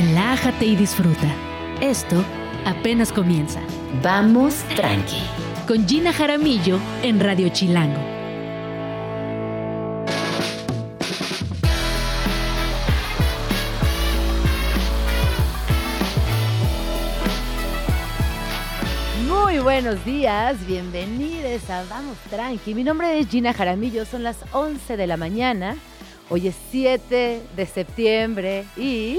relájate y disfruta. Esto apenas comienza. Vamos tranqui. Con Gina Jaramillo en Radio Chilango. Muy buenos días, bienvenidos a Vamos Tranqui. Mi nombre es Gina Jaramillo, son las 11 de la mañana. Hoy es 7 de septiembre y.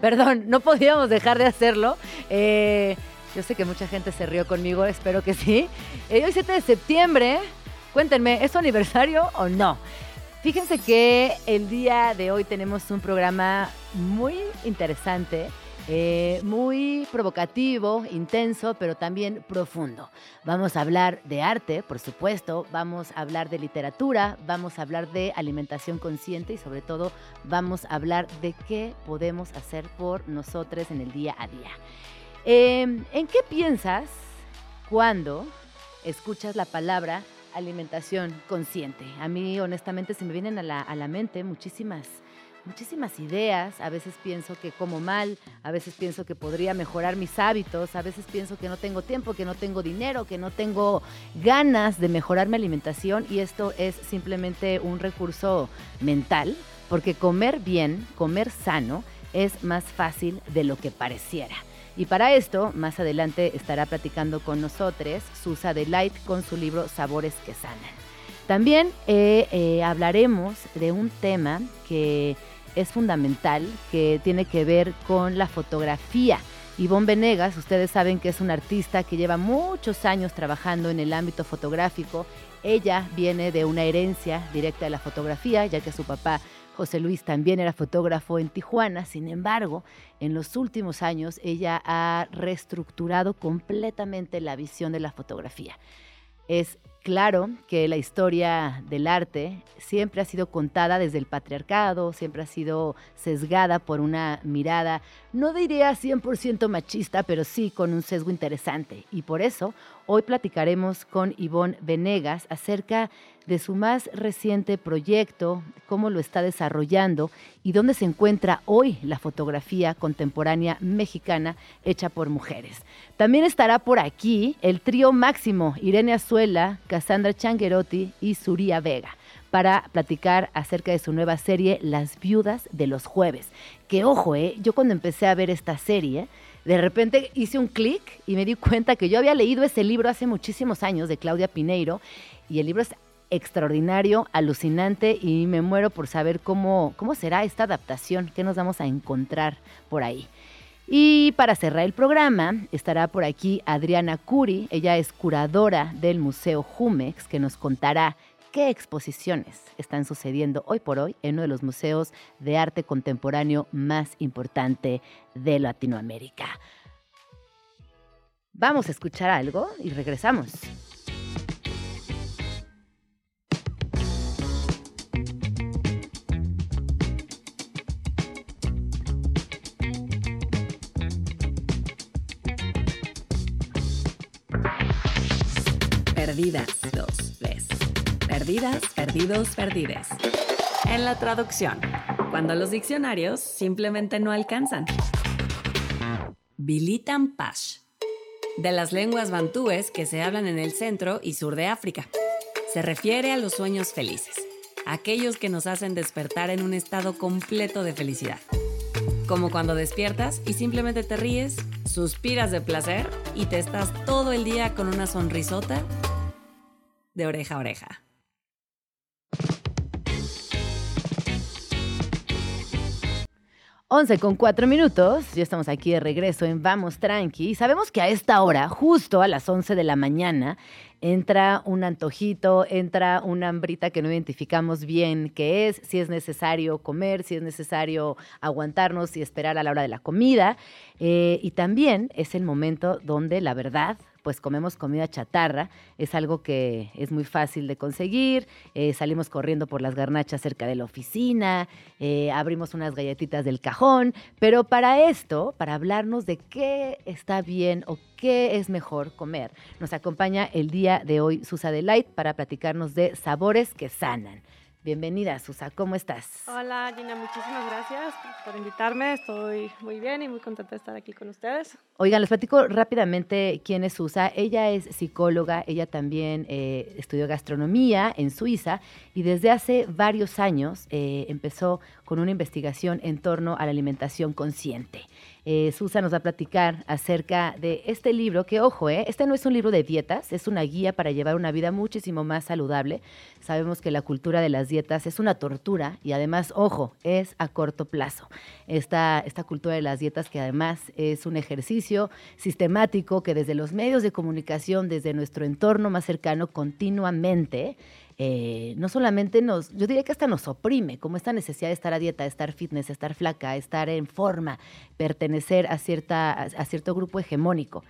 Perdón, no podíamos dejar de hacerlo. Eh, yo sé que mucha gente se rió conmigo, espero que sí. Eh, hoy 7 de septiembre, cuéntenme, ¿es su aniversario o no? Fíjense que el día de hoy tenemos un programa muy interesante, eh, muy provocativo, intenso, pero también profundo. Vamos a hablar de arte, por supuesto, vamos a hablar de literatura, vamos a hablar de alimentación consciente y sobre todo vamos a hablar de qué podemos hacer por nosotros en el día a día. Eh, ¿En qué piensas cuando escuchas la palabra alimentación consciente? A mí honestamente se me vienen a la, a la mente muchísimas muchísimas ideas, a veces pienso que como mal, a veces pienso que podría mejorar mis hábitos, a veces pienso que no tengo tiempo, que no tengo dinero, que no tengo ganas de mejorar mi alimentación y esto es simplemente un recurso mental, porque comer bien, comer sano, es más fácil de lo que pareciera. Y para esto, más adelante estará platicando con nosotros Susa Delight con su libro Sabores que Sanan. También eh, eh, hablaremos de un tema que es fundamental, que tiene que ver con la fotografía. Ivonne Venegas, ustedes saben que es una artista que lleva muchos años trabajando en el ámbito fotográfico. Ella viene de una herencia directa de la fotografía, ya que su papá José Luis también era fotógrafo en Tijuana. Sin embargo, en los últimos años ella ha reestructurado completamente la visión de la fotografía. Es claro que la historia del arte siempre ha sido contada desde el patriarcado, siempre ha sido sesgada por una mirada, no diría 100% machista, pero sí con un sesgo interesante. Y por eso hoy platicaremos con Ivonne Venegas acerca de su más reciente proyecto, cómo lo está desarrollando y dónde se encuentra hoy la fotografía contemporánea mexicana hecha por mujeres. También estará por aquí el trío máximo, Irene Azuela, Cassandra Changuerotti y Suría Vega para platicar acerca de su nueva serie Las Viudas de los Jueves. Que ojo, eh, yo cuando empecé a ver esta serie, de repente hice un clic y me di cuenta que yo había leído ese libro hace muchísimos años de Claudia Pineiro y el libro es extraordinario, alucinante y me muero por saber cómo, cómo será esta adaptación, qué nos vamos a encontrar por ahí. Y para cerrar el programa estará por aquí Adriana Curi, ella es curadora del Museo Jumex, que nos contará qué exposiciones están sucediendo hoy por hoy en uno de los museos de arte contemporáneo más importante de Latinoamérica. Vamos a escuchar algo y regresamos. Perdidas, dos, tres. Perdidas, perdidos, perdides. En la traducción, cuando los diccionarios simplemente no alcanzan. Bilitan Pash. De las lenguas bantúes que se hablan en el centro y sur de África. Se refiere a los sueños felices, aquellos que nos hacen despertar en un estado completo de felicidad. Como cuando despiertas y simplemente te ríes, suspiras de placer y te estás todo el día con una sonrisota de oreja a oreja. Once con cuatro minutos, ya estamos aquí de regreso en Vamos Tranqui. Sabemos que a esta hora, justo a las 11 de la mañana, entra un antojito, entra una hambrita que no identificamos bien qué es, si es necesario comer, si es necesario aguantarnos y esperar a la hora de la comida. Eh, y también es el momento donde la verdad pues comemos comida chatarra, es algo que es muy fácil de conseguir, eh, salimos corriendo por las garnachas cerca de la oficina, eh, abrimos unas galletitas del cajón, pero para esto, para hablarnos de qué está bien o qué es mejor comer, nos acompaña el día de hoy Susa Delight para platicarnos de sabores que sanan. Bienvenida, Susa, ¿cómo estás? Hola Gina, muchísimas gracias por invitarme. Estoy muy bien y muy contenta de estar aquí con ustedes. Oigan, les platico rápidamente quién es Susa. Ella es psicóloga, ella también eh, estudió gastronomía en Suiza y desde hace varios años eh, empezó con una investigación en torno a la alimentación consciente. Eh, Susa nos va a platicar acerca de este libro, que ojo, eh, este no es un libro de dietas, es una guía para llevar una vida muchísimo más saludable. Sabemos que la cultura de las dietas es una tortura y además, ojo, es a corto plazo. Esta, esta cultura de las dietas que además es un ejercicio sistemático que desde los medios de comunicación, desde nuestro entorno más cercano, continuamente eh, no solamente nos, yo diría que hasta nos oprime, como esta necesidad de estar a dieta, de estar fitness, de estar flaca, estar en forma, pertenecer a, cierta, a, cierto grupo hegemónico.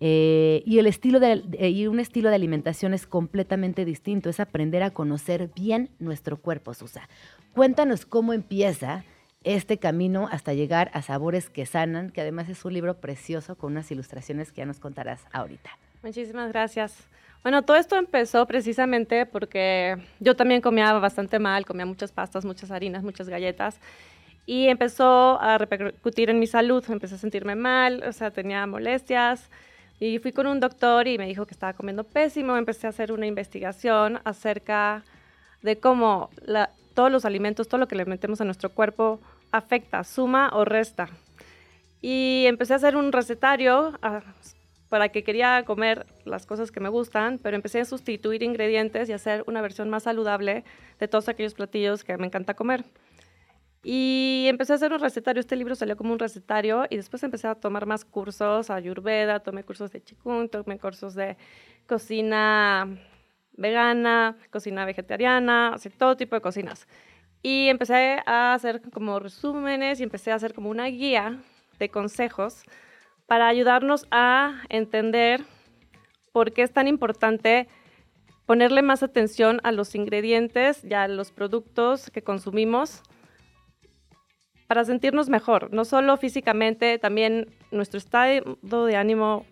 Eh, y, el estilo de, eh, y un estilo de alimentación es completamente distinto, es aprender a conocer bien nuestro cuerpo, Susa. Cuéntanos cómo empieza este camino hasta llegar a Sabores que Sanan, que además es un libro precioso con unas ilustraciones que ya nos contarás ahorita. Muchísimas gracias. Bueno, todo esto empezó precisamente porque yo también comía bastante mal, comía muchas pastas, muchas harinas, muchas galletas. Y empezó a repercutir en mi salud, empecé a sentirme mal, o sea, tenía molestias. Y fui con un doctor y me dijo que estaba comiendo pésimo. Empecé a hacer una investigación acerca de cómo todos los alimentos, todo lo que le metemos a nuestro cuerpo afecta, suma o resta. Y empecé a hacer un recetario para que quería comer las cosas que me gustan, pero empecé a sustituir ingredientes y hacer una versión más saludable de todos aquellos platillos que me encanta comer. Y empecé a hacer un recetario. Este libro salió como un recetario y después empecé a tomar más cursos, ayurveda, tomé cursos de chikung, tomé cursos de cocina vegana, cocina vegetariana, o todo tipo de cocinas. Y empecé a hacer como resúmenes y empecé a hacer como una guía de consejos para ayudarnos a entender por qué es tan importante ponerle más atención a los ingredientes y a los productos que consumimos para sentirnos mejor, no solo físicamente, también nuestro estado de ánimo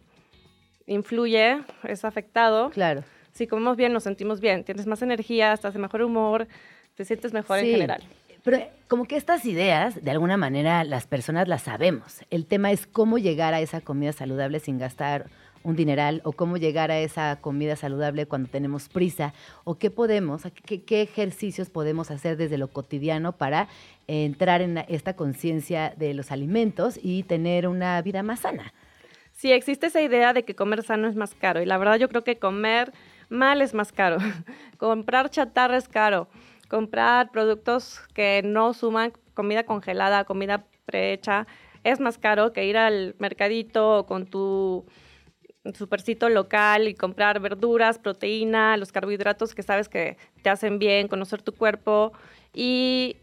influye, es afectado. Claro. Si comemos bien, nos sentimos bien, tienes más energía, estás de mejor humor, te sientes mejor en general. Pero como que estas ideas, de alguna manera, las personas las sabemos. El tema es cómo llegar a esa comida saludable sin gastar un dineral o cómo llegar a esa comida saludable cuando tenemos prisa o qué podemos, qué, qué ejercicios podemos hacer desde lo cotidiano para entrar en esta conciencia de los alimentos y tener una vida más sana. Sí, existe esa idea de que comer sano es más caro y la verdad yo creo que comer mal es más caro. Comprar chatarra es caro comprar productos que no suman comida congelada, comida prehecha, es más caro que ir al mercadito con tu supercito local y comprar verduras, proteína, los carbohidratos que sabes que te hacen bien, conocer tu cuerpo y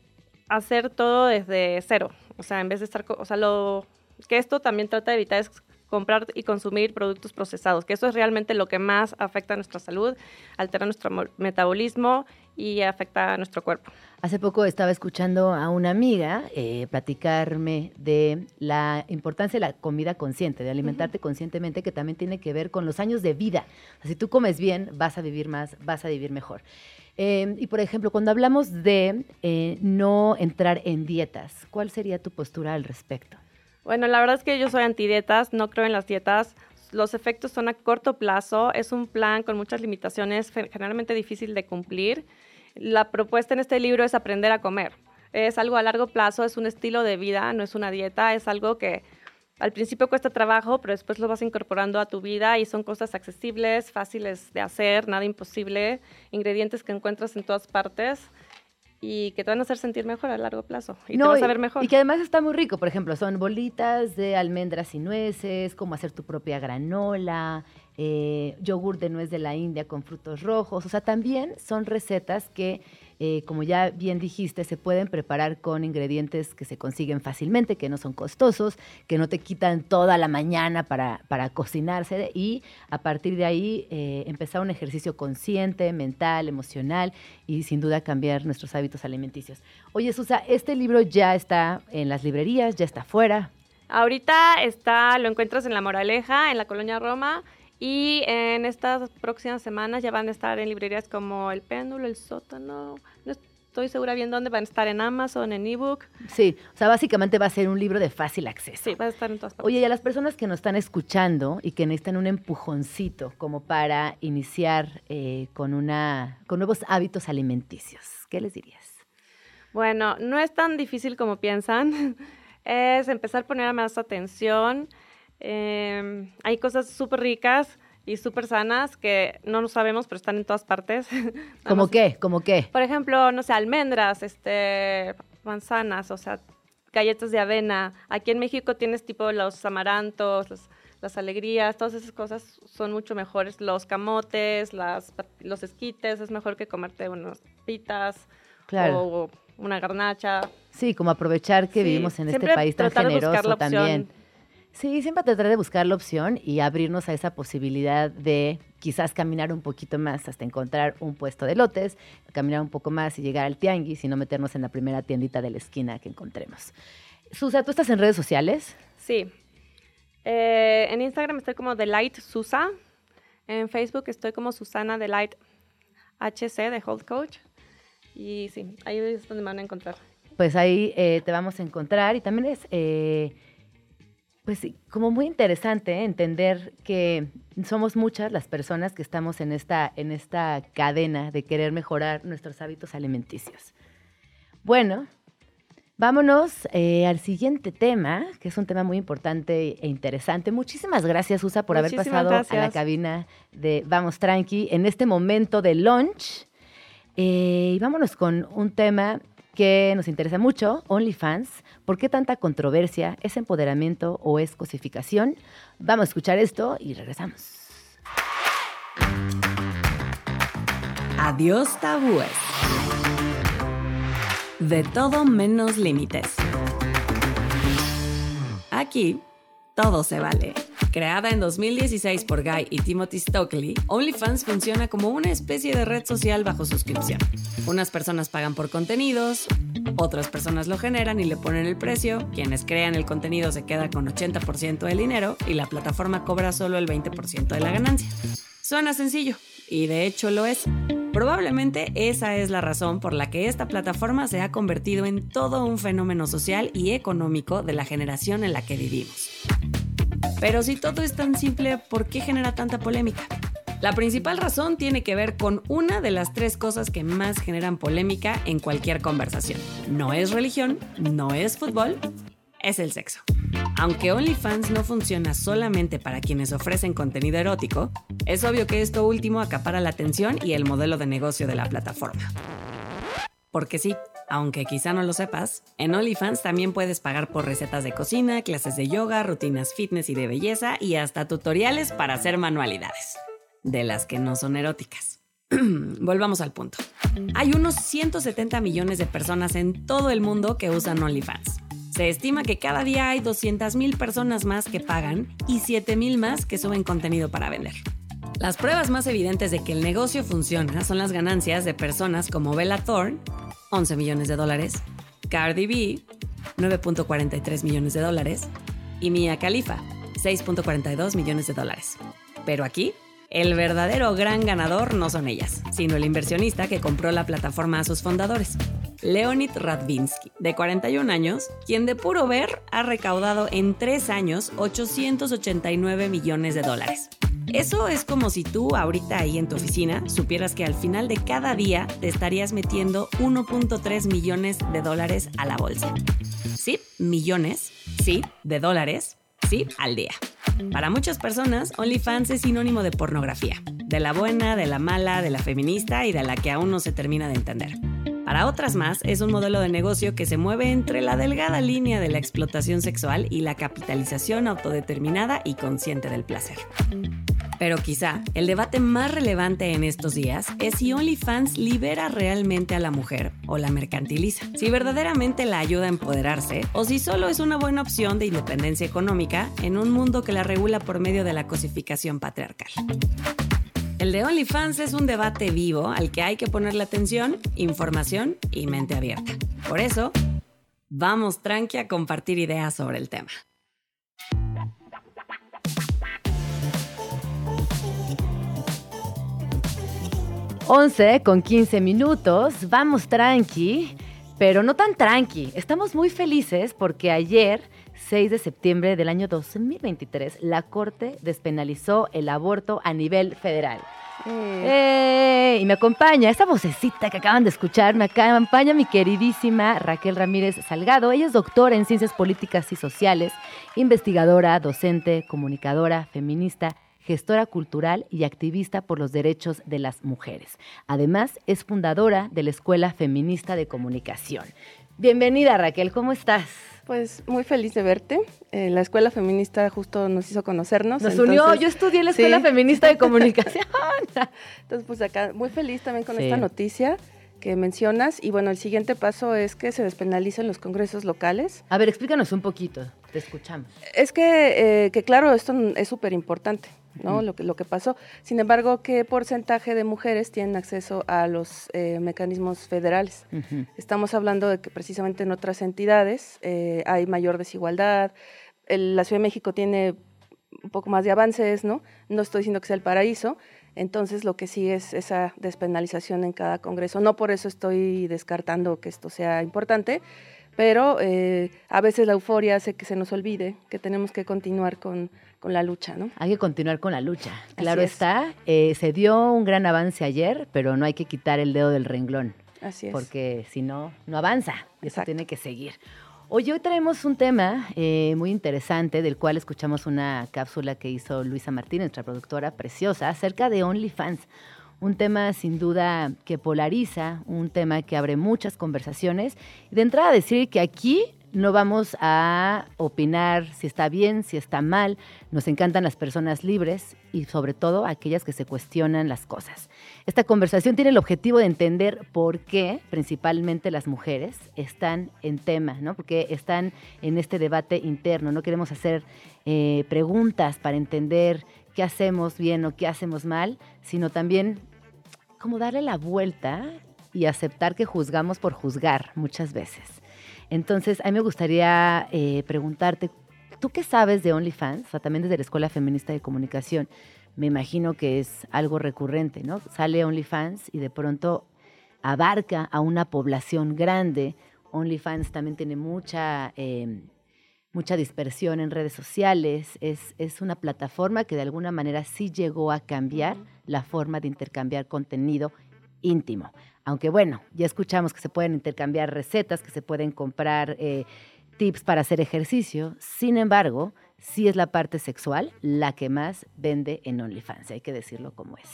hacer todo desde cero. O sea, en vez de estar, o sea, lo que esto también trata de evitar es comprar y consumir productos procesados, que eso es realmente lo que más afecta a nuestra salud, altera nuestro metabolismo y afecta a nuestro cuerpo. Hace poco estaba escuchando a una amiga eh, platicarme de la importancia de la comida consciente, de alimentarte conscientemente, que también tiene que ver con los años de vida. si tú comes bien, vas a vivir más, vas a vivir mejor. Em, y por ejemplo, cuando hablamos de eh, no entrar en dietas, ¿cuál sería tu postura al respecto? Bueno, la verdad es que yo soy antidietas, no creo en las dietas. Los efectos son a corto plazo, es un plan con muchas limitaciones, generalmente difícil de cumplir la propuesta en este libro es aprender a comer. Es algo a largo plazo, es un estilo de vida, no es una dieta, es algo que al principio cuesta trabajo, pero después lo vas incorporando a tu vida y son cosas accesibles, fáciles de hacer, nada imposible, ingredientes que encuentras en todas partes y que te van a hacer sentir mejor a largo plazo y te vas a ver mejor. Y que además está muy rico, por ejemplo, son bolitas de almendras y nueces, como hacer tu propia granola, eh, yogur de nuez de la India con frutos rojos. O sea, también son recetas que, eh, como ya bien dijiste, se pueden preparar con ingredientes que se consiguen fácilmente, que no son costosos, que no te quitan toda la mañana para, para cocinarse y a partir de ahí eh, empezar un ejercicio consciente, mental, emocional y sin duda cambiar nuestros hábitos alimenticios. Oye, Susa, este libro ya está en las librerías, ya está fuera. Ahorita está, lo encuentras en La Moraleja, en la colonia Roma. Y en estas próximas semanas ya van a estar en librerías como El Péndulo, El Sótano. estoy segura bien dónde van a estar en Amazon, en ebook. Sí, o sea, básicamente va a ser un libro de fácil acceso. Sí, va a estar en todas partes. Oye, y a las personas que nos están escuchando y que necesitan un empujoncito como para iniciar eh, con, una, con nuevos hábitos alimenticios, ¿qué les dirías? Bueno, no es tan difícil como piensan. Es empezar a poner más atención. Eh, hay cosas súper ricas y súper sanas que no lo sabemos, pero están en todas partes. ¿Cómo qué? ¿Cómo qué? Por ejemplo, no sé, almendras, este, manzanas, o sea, galletas de avena. Aquí en México tienes tipo los amarantos, los- las alegrías, todas esas cosas son mucho mejores. Los camotes, las, los esquites, es mejor que comerte unas pitas Claro. o una garnacha. Sí, como aprovechar que Sí, vivimos en este país tan generoso también. Sí, siempre tratar de buscar la opción y abrirnos a esa posibilidad de quizás caminar un poquito más hasta encontrar un puesto de lotes, caminar un poco más y llegar al tianguis y no meternos en la primera tiendita de la esquina que encontremos. Susa, ¿tú estás en redes sociales? Sí. Eh, en Instagram estoy como Delight Susa. En Facebook estoy como Susana Delight HC de Health Coach. Y sí, ahí es donde me van a encontrar. Pues ahí eh, te vamos a encontrar y también es, eh, pues como muy interesante entender que somos muchas las personas que estamos en esta, en esta cadena de querer mejorar nuestros hábitos alimenticios. Bueno, vámonos eh, al siguiente tema, que es un tema muy importante e interesante. Muchísimas gracias, Usa, por haber pasado a la cabina de Vamos Tranqui en este momento de lunch. Eh, y vámonos con un tema que nos interesa mucho, OnlyFans. ¿Por qué tanta controversia? ¿Es empoderamiento o es cosificación? Vamos a escuchar esto y regresamos. Adiós tabúes. De todo menos límites. Aquí, todo se vale. Creada en 2016 por Guy y Timothy Stokely, OnlyFans funciona como una especie de red social bajo suscripción. Unas personas pagan por contenidos, otras personas lo generan y le ponen el precio, quienes crean el contenido se queda con 80% del dinero y la plataforma cobra solo el 20% de la ganancia. Suena sencillo, y de hecho lo es. Probablemente esa es la razón por la que esta plataforma se ha convertido en todo un fenómeno social y económico de la generación en la que vivimos. Pero si todo es tan simple, ¿por qué genera tanta polémica? La principal razón tiene que ver con una de las tres cosas que más generan polémica en cualquier conversación. No es religión, no es fútbol, es el sexo. Aunque OnlyFans no funciona solamente para quienes ofrecen contenido erótico, es obvio que esto último acapara la atención y el modelo de negocio de la plataforma. Porque sí, aunque quizá no lo sepas, en OnlyFans también puedes pagar por recetas de cocina, clases de yoga, rutinas fitness y de belleza y hasta tutoriales para hacer manualidades. De las que no son eróticas. Volvamos al punto. Hay unos 170 millones de personas en todo el mundo que usan OnlyFans. Se estima que cada día hay 200.000 personas más que pagan y 7.000 más que suben contenido para vender. Las pruebas más evidentes de que el negocio funciona son las ganancias de personas como Bella Thorne, 11 millones de dólares, Cardi B, 9.43 millones de dólares, y Mia Khalifa, 6.42 millones de dólares. Pero aquí, el verdadero gran ganador no son ellas, sino el inversionista que compró la plataforma a sus fundadores, Leonid Radvinsky, de 41 años, quien de puro ver ha recaudado en tres años 889 millones de dólares. Eso es como si tú ahorita ahí en tu oficina supieras que al final de cada día te estarías metiendo 1.3 millones de dólares a la bolsa. Sí, millones, sí, de dólares, sí, al día. Para muchas personas, OnlyFans es sinónimo de pornografía, de la buena, de la mala, de la feminista y de la que aún no se termina de entender. Para otras más, es un modelo de negocio que se mueve entre la delgada línea de la explotación sexual y la capitalización autodeterminada y consciente del placer. Pero quizá el debate más relevante en estos días es si OnlyFans libera realmente a la mujer o la mercantiliza, si verdaderamente la ayuda a empoderarse o si solo es una buena opción de independencia económica en un mundo que la regula por medio de la cosificación patriarcal. El de OnlyFans es un debate vivo al que hay que ponerle atención, información y mente abierta. Por eso, vamos tranqui a compartir ideas sobre el tema. 11 con 15 minutos. Vamos tranqui, pero no tan tranqui. Estamos muy felices porque ayer, 6 de septiembre del año 2023, la Corte despenalizó el aborto a nivel federal. ¡Eh! Y me acompaña esa vocecita que acaban de escuchar, me acompaña mi queridísima Raquel Ramírez Salgado. Ella es doctora en Ciencias Políticas y Sociales, investigadora, docente, comunicadora, feminista gestora cultural y activista por los derechos de las mujeres. Además, es fundadora de la Escuela Feminista de Comunicación. Bienvenida Raquel, ¿cómo estás? Pues muy feliz de verte. Eh, la Escuela Feminista justo nos hizo conocernos. Nos unió, yo estudié en la Escuela Sí. Feminista de Comunicación. Entonces, pues acá muy feliz también con Sí. esta noticia que mencionas. Y bueno, el siguiente paso es que se despenalicen los congresos locales. A ver, explícanos un poquito, te escuchamos. Es que, eh, que claro, esto es súper importante, ¿no? Lo, que, lo que pasó. Sin embargo, ¿qué porcentaje de mujeres tienen acceso a los eh, mecanismos federales? Estamos hablando de que precisamente en otras entidades eh, hay mayor desigualdad. El- la Ciudad de México tiene un poco más de avances, ¿no? No estoy diciendo que sea el paraíso. Entonces, lo que sí es esa despenalización en cada congreso. No por eso estoy descartando que esto sea importante, pero eh, a veces la euforia hace que se nos olvide que tenemos que continuar con, con la lucha, ¿no? Hay que continuar con la lucha. Claro es. está, eh, se dio un gran avance ayer, pero no hay que quitar el dedo del renglón. Así es. porque si no, no avanza. y Eso Exacto. tiene que seguir. Hoy, hoy traemos un tema eh, muy interesante del cual escuchamos una cápsula que hizo Luisa Martínez, nuestra productora preciosa, acerca de OnlyFans. Un tema sin duda que polariza, un tema que abre muchas conversaciones. Y de entrada decir que aquí no vamos a opinar si está bien, si está mal. Nos encantan las personas libres y sobre todo aquellas que se cuestionan las cosas. Esta conversación tiene el objetivo de entender por qué principalmente las mujeres están en tema, ¿no? Porque están en este debate interno. No queremos hacer eh, preguntas para entender qué hacemos bien o qué hacemos mal, sino también como darle la vuelta y aceptar que juzgamos por juzgar muchas veces. Entonces, a mí me gustaría eh, preguntarte, ¿tú qué sabes de OnlyFans? O sea, también desde la Escuela Feminista de Comunicación. Me imagino que es algo recurrente, ¿no? Sale OnlyFans y de pronto abarca a una población grande. OnlyFans también tiene mucha, eh, mucha dispersión en redes sociales. Es, es una plataforma que de alguna manera sí llegó a cambiar la forma de intercambiar contenido íntimo. Aunque bueno, ya escuchamos que se pueden intercambiar recetas, que se pueden comprar eh, tips para hacer ejercicio. Sin embargo, sí es la parte sexual la que más vende en OnlyFans. Hay que decirlo como es.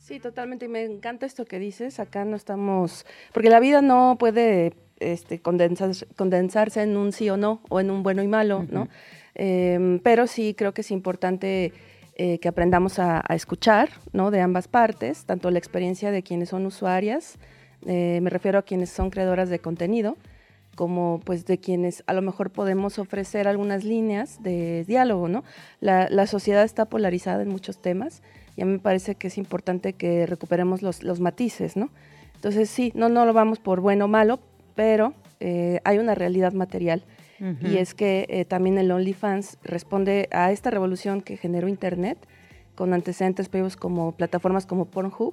Sí, totalmente. Y me encanta esto que dices. Acá no estamos. Porque la vida no puede este, condensar- condensarse en un sí o no, o en un bueno y malo, ¿no? Em, pero sí creo que es importante eh, que aprendamos a, a escuchar, ¿no? De ambas partes, tanto la experiencia de quienes son usuarias, eh, me refiero a quienes son creadoras de contenido, como pues de quienes a lo mejor podemos ofrecer algunas líneas de diálogo, ¿no? La, la sociedad está polarizada en muchos temas y a mí me parece que es importante que recuperemos los, los matices, ¿no? Entonces sí, no, no lo vamos por bueno o malo, pero eh, hay una realidad material y es que eh, también el OnlyFans responde a esta revolución que generó Internet con antecedentes previos como plataformas como Pornhub,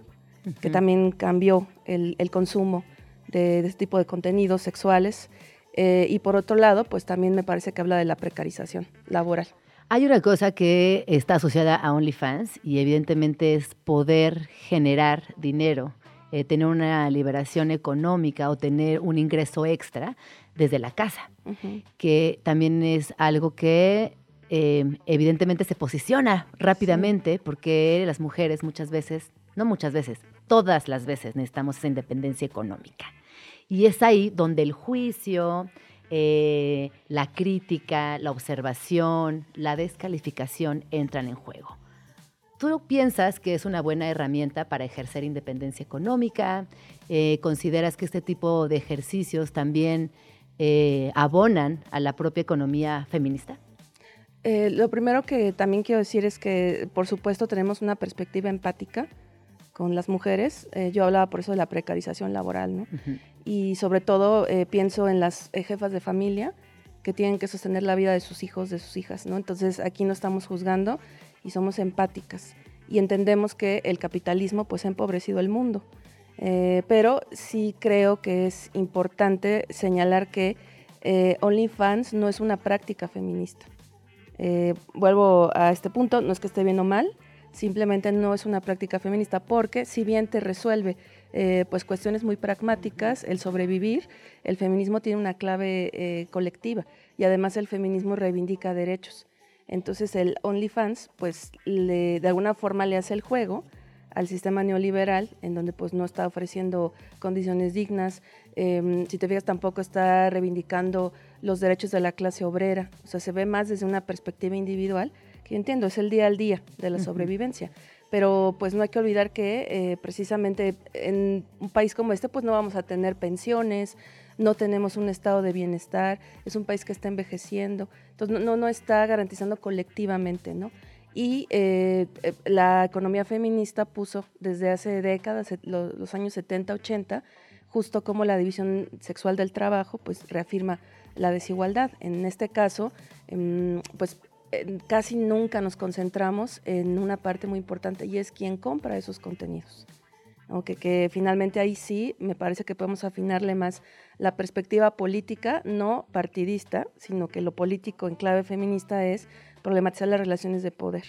que también cambió el, el consumo de, de este tipo de contenidos sexuales. Eh, y por otro lado, pues también me parece que habla de la precarización laboral. Hay una cosa que está asociada a OnlyFans y evidentemente es poder generar dinero, eh, tener una liberación económica o tener un ingreso extra desde la casa, que también es algo que eh, evidentemente se posiciona rápidamente porque las mujeres muchas veces, no muchas veces, todas las veces necesitamos esa independencia económica. Y es ahí donde el juicio, eh, la crítica, la observación, la descalificación entran en juego. ¿Tú piensas que es una buena herramienta para ejercer independencia económica? Eh, ¿Consideras que este tipo de ejercicios también eh, abonan a la propia economía feminista? Lo primero que también quiero decir es que, por supuesto, tenemos una perspectiva empática con las mujeres. Eh, yo hablaba por eso de la precarización laboral, ¿no? Y sobre todo eh, pienso en las eh, jefas de familia que tienen que sostener la vida de sus hijos, de sus hijas, ¿no? Entonces aquí no estamos juzgando, y y somos empáticas y entendemos que el capitalismo pues ha empobrecido el mundo. Eh, pero sí creo que es importante señalar que eh, OnlyFans no es una práctica feminista. Eh, vuelvo a este punto, no es que esté bien o mal, simplemente no es una práctica feminista porque si bien te resuelve eh, pues cuestiones muy pragmáticas, el sobrevivir, el feminismo tiene una clave eh, colectiva y además el feminismo reivindica derechos. Entonces el OnlyFans pues de alguna forma le hace el juego al sistema neoliberal, en donde pues no está ofreciendo condiciones dignas, em, si te fijas tampoco está reivindicando los derechos de la clase obrera, o sea, se ve más desde una perspectiva individual, que entiendo, es el día al día de la sobrevivencia, pero pues no hay que olvidar que eh, precisamente en un país como este pues no vamos a tener pensiones, no tenemos un estado de bienestar, es un país que está envejeciendo, entonces no, no está garantizando colectivamente, ¿no? Y eh, eh, la economía feminista puso desde hace décadas, lo- los años 70, 80, justo como la división sexual del trabajo, pues reafirma la desigualdad. En este caso, em, pues casi nunca nos concentramos en una parte muy importante y es quién compra esos contenidos. ¿no? Que, finalmente ahí sí me parece que podemos afinarle más la perspectiva política, no partidista, sino que lo político en clave feminista es problematizar las relaciones de poder.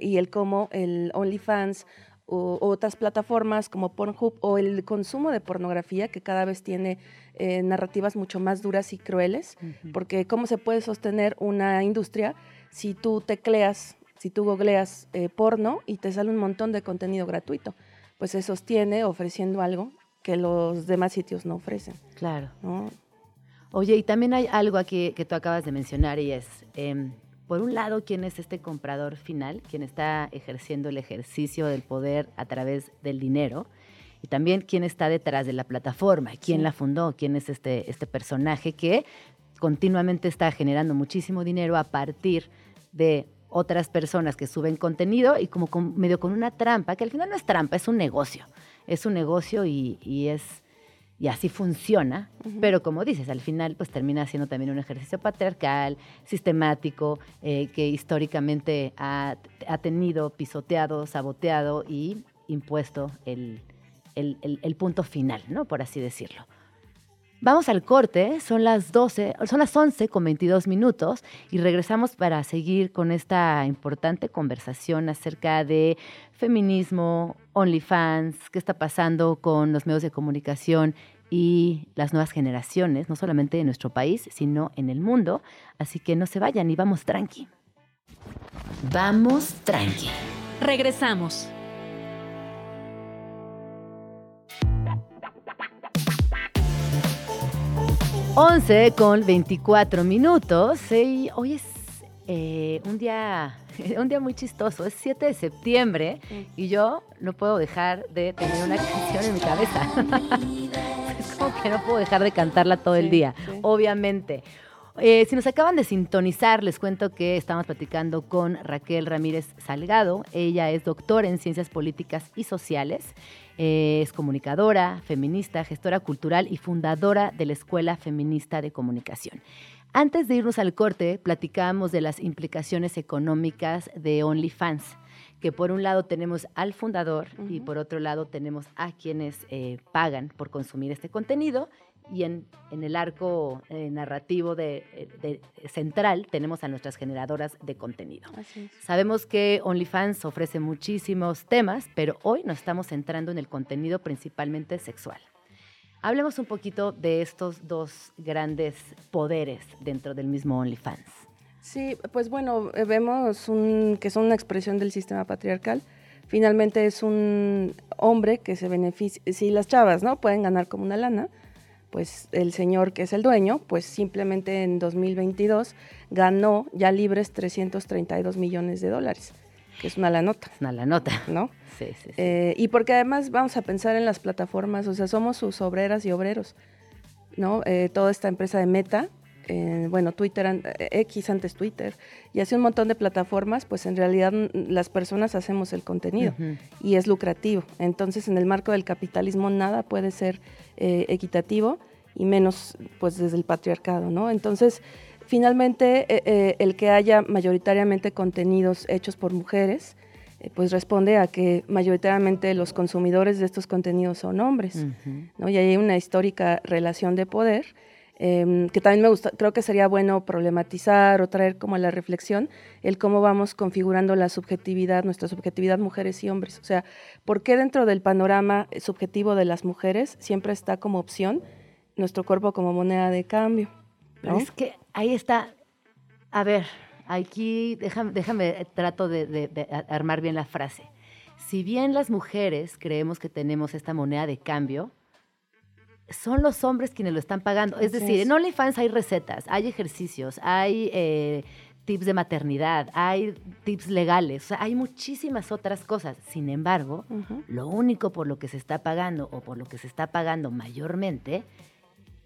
Y el cómo el OnlyFans o otras plataformas como Pornhub o el consumo de pornografía que cada vez tiene eh, narrativas mucho más duras y crueles, porque cómo se puede sostener una industria si tú tecleas, si tú googleas eh, porno y te sale un montón de contenido gratuito, pues se sostiene ofreciendo algo que los demás sitios no ofrecen. Claro. ¿no? Oye, y también hay algo aquí que tú acabas de mencionar y es, em, por un lado, quién es este comprador final, quien está ejerciendo el ejercicio del poder a través del dinero, y también quién está detrás de la plataforma, quién Sí. la fundó, quién es este, este personaje que continuamente está generando muchísimo dinero a partir de otras personas que suben contenido y como con- medio con una trampa, que al final no es trampa, es un negocio. Es un negocio y, y es y así funciona, pero como dices, al final pues termina siendo también un ejercicio patriarcal, sistemático, eh, que históricamente ha, ha tenido pisoteado, saboteado y impuesto el, el- el- el punto final, ¿no? Por así decirlo. Vamos al corte, son las 12, son las 11 con 22 minutos y regresamos para seguir con esta importante conversación acerca de feminismo, OnlyFans, qué está pasando con los medios de comunicación y las nuevas generaciones, no solamente en nuestro país, sino en el mundo. Así que no se vayan y vamos tranqui. Vamos tranqui. Regresamos. 11 con 24 minutos. Y hoy es eh, un, día, un día muy chistoso. Es 7 de septiembre y yo no puedo dejar de tener una canción en mi cabeza. es como que no puedo dejar de cantarla todo el Sí, día, sí. obviamente. Eh, si nos acaban de sintonizar, les cuento que estamos platicando con Raquel Ramírez Salgado. Ella es doctora en Ciencias Políticas y Sociales. Eh, es comunicadora, feminista, gestora cultural y fundadora de la Escuela Feminista de Comunicación. Antes de irnos al corte, platicábamos de las implicaciones económicas de OnlyFans, que por un lado tenemos al fundador y por otro lado tenemos a quienes eh, pagan por consumir este contenido y en, en el arco eh, narrativo de, de- central tenemos a nuestras generadoras de contenido. Sabemos que OnlyFans ofrece muchísimos temas, pero hoy nos estamos centrando en el contenido principalmente sexual. Hablemos un poquito de estos dos grandes poderes dentro del mismo OnlyFans. Sí, pues bueno, eh, vemos un, que son una expresión del sistema patriarcal. Finalmente es un hombre que se beneficia, si las chavas, ¿no? Pueden ganar como una lana, pues el señor que es el dueño, pues simplemente en 2022 ganó ya libres 332 millones de dólares, que es una la nota, Es una la nota. ¿no? Sí, sí, sí. Eh, y porque además vamos a pensar en las plataformas, o sea, somos sus obreras y obreros, ¿no? Eh, toda esta empresa de Meta, eh, bueno, Twitter, eh, X antes Twitter, y así un montón de plataformas, pues en realidad las personas hacemos el contenido Ujú. y es lucrativo. Entonces, en el marco del capitalismo nada puede ser eh, equitativo y menos pues desde el patriarcado, ¿no? Entonces, finalmente, eh, eh, el que haya mayoritariamente contenidos hechos por mujeres, eh, pues responde a que mayoritariamente los consumidores de estos contenidos son hombres, Ujú. ¿no? Y hay una histórica relación de poder em, que también me gusta, creo que sería bueno problematizar o traer como a la reflexión el cómo vamos configurando la subjetividad, nuestra subjetividad mujeres y hombres. O sea, ¿por qué dentro del panorama subjetivo de las mujeres siempre está como opción nuestro cuerpo como moneda de cambio? ¿no? es que ahí está. A ver, aquí déjame, déjame eh, trato de, de- de armar bien la frase. Si bien las mujeres creemos que tenemos esta moneda de cambio, son los hombres quienes lo están pagando. Es decir, en OnlyFans hay recetas, hay ejercicios, hay eh, tips de maternidad, hay tips legales, o sea, hay muchísimas otras cosas. Sin embargo, Ujú. lo único por lo que se está pagando o por lo que se está pagando mayormente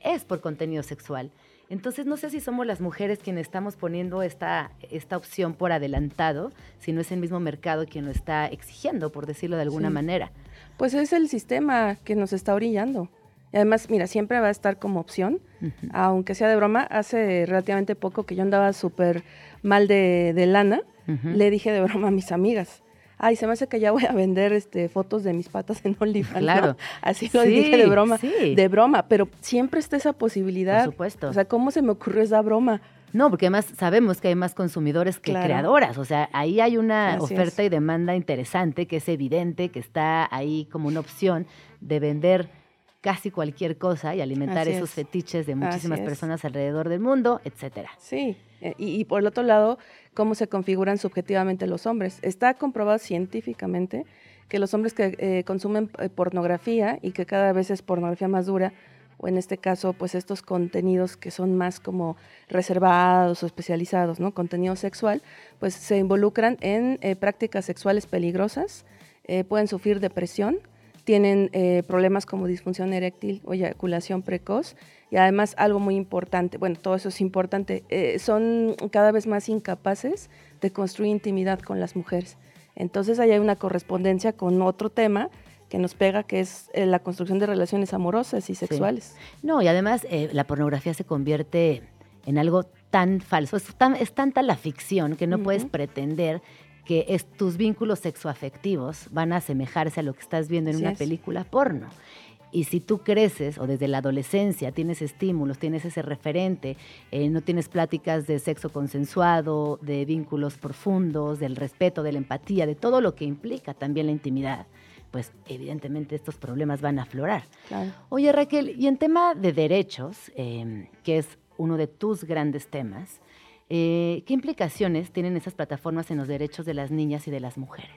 es por contenido sexual. Entonces no sé si somos las mujeres quienes estamos poniendo esta, esta opción por adelantado, si no es el mismo mercado quien lo está exigiendo, por decirlo de alguna Sí. manera. Pues es el sistema que nos está orillando. Además, mira, siempre va a estar como opción, aunque sea de broma. Hace relativamente poco que yo andaba súper mal de, de lana, le dije de broma a mis amigas. Ay, se me hace que ya voy a vender este, fotos de mis patas en OnlyFans. ¿no? Claro. Así lo Sí, dije de broma. sí. De broma, pero siempre está esa posibilidad. Por supuesto. O sea, ¿cómo se me ocurrió esa broma? No, porque además sabemos que hay más consumidores que Claro. creadoras. O sea, ahí hay una Así oferta es. y demanda interesante que es evidente que está ahí como una opción de vender casi cualquier cosa y alimentar Así esos es. fetiches de muchísimas personas alrededor del mundo, etcétera. Sí, eh, y, y por el otro lado, cómo se configuran subjetivamente los hombres. Está comprobado científicamente que los hombres que eh, consumen eh, pornografía y que cada vez es pornografía más dura, o en este caso, pues estos contenidos que son más como reservados o especializados, ¿no? Contenido sexual, pues se involucran en eh, prácticas sexuales peligrosas, eh, pueden sufrir depresión, tienen eh, problemas como disfunción eréctil o eyaculación precoz y además algo muy importante, bueno, todo eso es importante, eh, son cada vez más incapaces de construir intimidad con las mujeres. Entonces ahí hay una correspondencia con otro tema que nos pega, que es eh, la construcción de relaciones amorosas y sexuales. No, y además la pornografía se convierte en algo tan falso, es, tan- es tanta la ficción que no puedes pretender que es- tus vínculos sexoafectivos van a asemejarse a lo que estás viendo en una es. película porno. Y si tú creces o desde la adolescencia tienes estímulos, tienes ese referente, eh, no tienes pláticas de sexo consensuado, de vínculos profundos, del respeto, de la empatía, de todo lo que implica también la intimidad, pues evidentemente estos problemas van a aflorar. Claro. Oye Raquel, y en tema de derechos, eh, que es uno de tus grandes temas, eh, ¿qué implicaciones tienen esas plataformas en los derechos de las niñas y de las mujeres?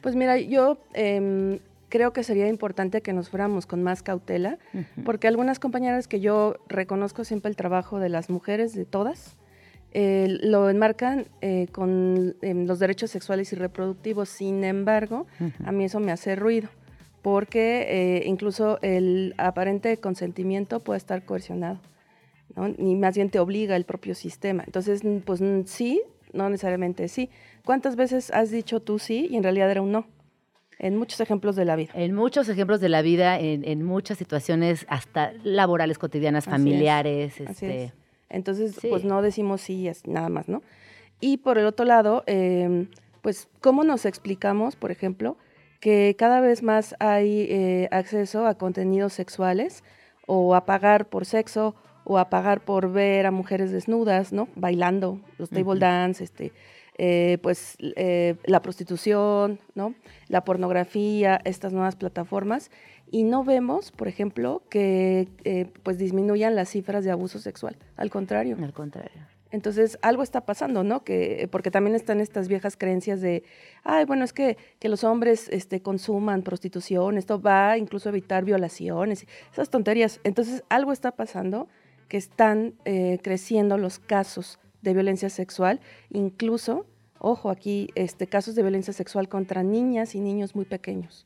Pues mira, yo em, creo que sería importante que nos fuéramos con más cautela, porque algunas compañeras que yo reconozco siempre el trabajo de las mujeres, de todas, eh, lo enmarcan eh, con em, los derechos sexuales y reproductivos. Sin embargo, a mí eso me hace ruido, porque eh, incluso el aparente consentimiento puede estar coercionado, ¿no? Ni más bien te obliga el propio sistema. Entonces, pues sí, no necesariamente sí. ¿Cuántas veces has dicho tú sí y en realidad era un no? En muchos ejemplos de la vida. En muchos ejemplos de la vida, en, en muchas situaciones hasta laborales, cotidianas, Así es, familiares, Así este, es. Entonces, sí. pues no decimos sí, es nada más, ¿no? Y por el otro lado, eh, pues, ¿cómo nos explicamos, por ejemplo, que cada vez más hay eh, acceso a contenidos sexuales o a pagar por sexo o a pagar por ver a mujeres desnudas, ¿no? Bailando, los table dance, este, eh, pues eh, la prostitución, ¿no? La pornografía, estas nuevas plataformas y no vemos, por ejemplo, que eh, pues disminuyan las cifras de abuso sexual. Al contrario. al contrario. Entonces, algo está pasando, ¿no? Que, porque también están estas viejas creencias de, ay, bueno, es que, que los hombres este, consuman prostitución, esto va incluso a evitar violaciones, esas tonterías. Entonces, algo está pasando que están eh, creciendo los casos de violencia sexual, incluso, ojo, aquí, este, casos de violencia sexual contra niñas y niños muy pequeños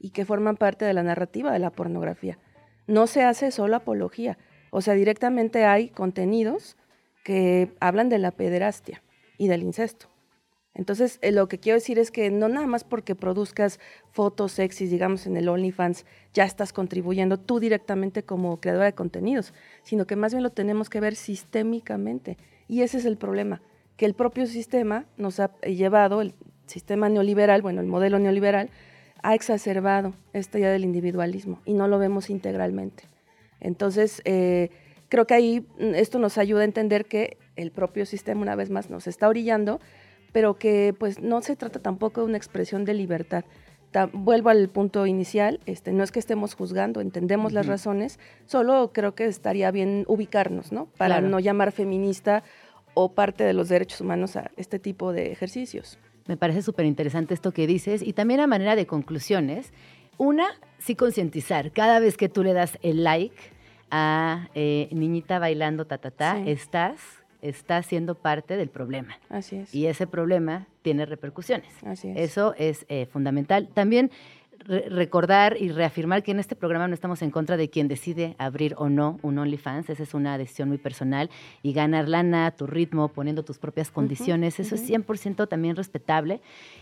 y que forman parte de la narrativa de la pornografía. No se hace solo apología, o sea, directamente hay contenidos que hablan de la pederastia y del incesto. Entonces, eh, lo que quiero decir es que no nada más porque produzcas fotos sexys, digamos, en el OnlyFans, ya estás contribuyendo tú directamente como creadora de contenidos, sino que más bien lo tenemos que ver sistémicamente. Y ese es el problema, que el propio sistema nos ha eh, llevado, el- sistema neoliberal, bueno, el modelo neoliberal, ha exacerbado esta idea del individualismo y no lo vemos integralmente. Entonces, eh, creo que ahí mm, esto nos ayuda a entender que el propio sistema, una vez más, nos está orillando, pero que pues no se trata tampoco de una expresión de libertad. Ta- vuelvo al punto inicial, este, no es que estemos juzgando, entendemos las razones, solo creo que estaría bien ubicarnos, ¿no? Para Claro. no llamar feminista o parte de los derechos humanos a este tipo de ejercicios. Me parece súper interesante esto que dices y también a manera de conclusiones. Una, sí concientizar. Cada vez que tú le das el like a eh, niñita bailando ta ta ta, Sí. estás, estás siendo parte del problema. Así es. Y ese problema tiene repercusiones. Así es. Eso es eh, fundamental. También re- recordar y reafirmar que en este programa no estamos en contra de quien decide abrir o no un OnlyFans. Esa es una decisión muy personal. Y ganar lana a tu ritmo, poniendo tus propias condiciones, eso es 100% también respetable.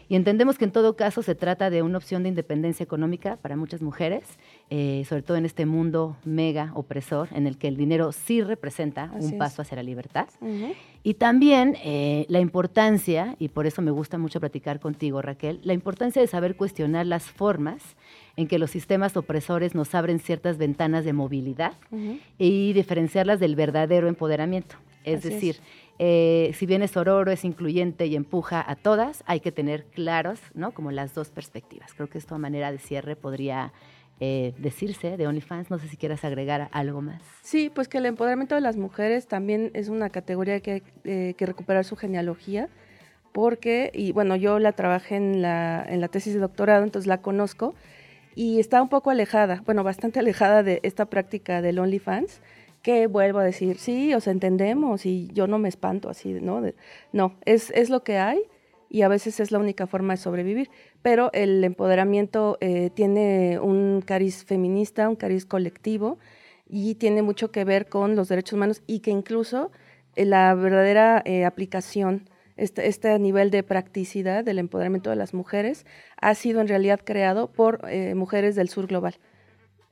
Y entendemos que en todo caso se trata de una opción de independencia económica para muchas mujeres, eh, sobre todo en este mundo mega opresor en el que el dinero sí representa Así un es. paso hacia la libertad. Y también eh, la importancia, y por eso me gusta mucho platicar contigo, Raquel, la importancia de saber cuestionar las formas en que los sistemas opresores nos abren ciertas ventanas de movilidad Ujú. y diferenciarlas del verdadero empoderamiento. Es Así es. decir, eh, si bien es Ororo, es incluyente y empuja a todas, hay que tener claros, ¿no? Como las dos perspectivas. Creo que esto a manera de cierre podría eh, decirse de OnlyFans. No sé si quieras agregar algo más. Sí, pues que el empoderamiento de las mujeres también es una categoría que hay eh, que recuperar su genealogía, porque, y bueno, yo la trabajé en la, en la tesis de doctorado, entonces la conozco, y está un poco alejada, bueno, bastante alejada de esta práctica del OnlyFans, que vuelvo a decir, sí, os entendemos, y yo no me espanto así, ¿no? De- no, es, es lo que hay, y a veces es la única forma de sobrevivir. Pero el empoderamiento eh, tiene un cariz feminista, un cariz colectivo y tiene mucho que ver con los derechos humanos y que incluso eh, la verdadera eh, aplicación, este, este nivel de practicidad del empoderamiento de las mujeres ha sido en realidad creado por mujeres del sur global.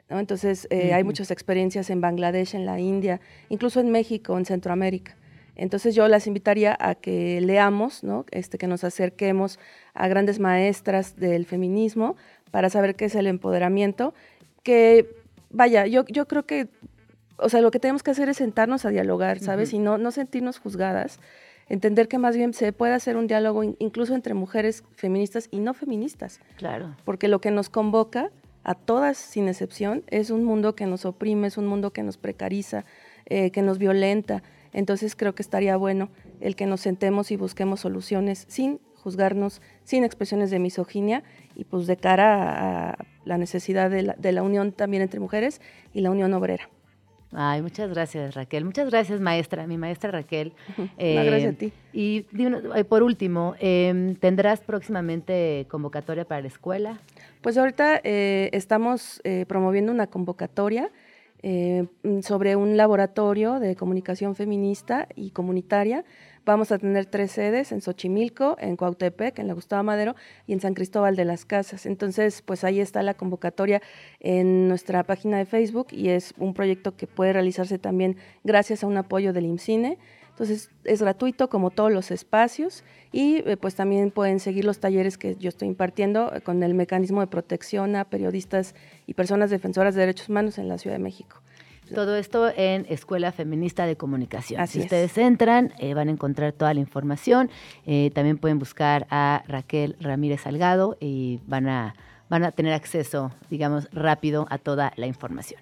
¿no? Entonces, hay muchas experiencias en Bangladesh, en la India, incluso en México, en Centroamérica. Entonces yo las invitaría a que leamos, ¿no? este, que nos acerquemos a grandes maestras del feminismo para saber qué es el empoderamiento, que vaya, yo, yo creo que, o sea, lo que tenemos que hacer es sentarnos a dialogar, ¿sabes? Ujú. Y no, no sentirnos juzgadas, entender que más bien se puede hacer un diálogo in- incluso entre mujeres feministas y no feministas Claro. porque lo que nos convoca a todas sin excepción es un mundo que nos oprime, es un mundo que nos precariza, eh, que nos violenta. Entonces creo que estaría bueno el que nos sentemos y busquemos soluciones sin juzgarnos, sin expresiones de misoginia y pues de cara a, la necesidad de la, de la unión también entre mujeres y la unión obrera. Ay, muchas gracias, Raquel. Muchas gracias, maestra, mi maestra Raquel. No, gracias a ti. Y eh, por último, em, ¿tendrás próximamente convocatoria para la escuela? Pues ahorita eh, estamos eh, promoviendo una convocatoria eh, mm, sobre un laboratorio de comunicación feminista y comunitaria. Vamos a tener tres sedes en Xochimilco, en Cuautepec, en la Gustavo Madero y en San Cristóbal de las Casas. Entonces, pues ahí está la convocatoria en nuestra página de Facebook y es un proyecto que puede realizarse también gracias a un apoyo del IMCINE. Entonces es gratuito como todos los espacios y eh, pues también pueden seguir los talleres que yo estoy impartiendo eh, con el mecanismo de protección a periodistas y personas defensoras de derechos humanos en la Ciudad de México. Todo esto en Escuela Feminista de Comunicación. Así si es. ustedes entran, eh, van a encontrar toda la información. Eh, también pueden buscar a Raquel Ramírez Salgado y van a, van a tener acceso, digamos, rápido a toda la información.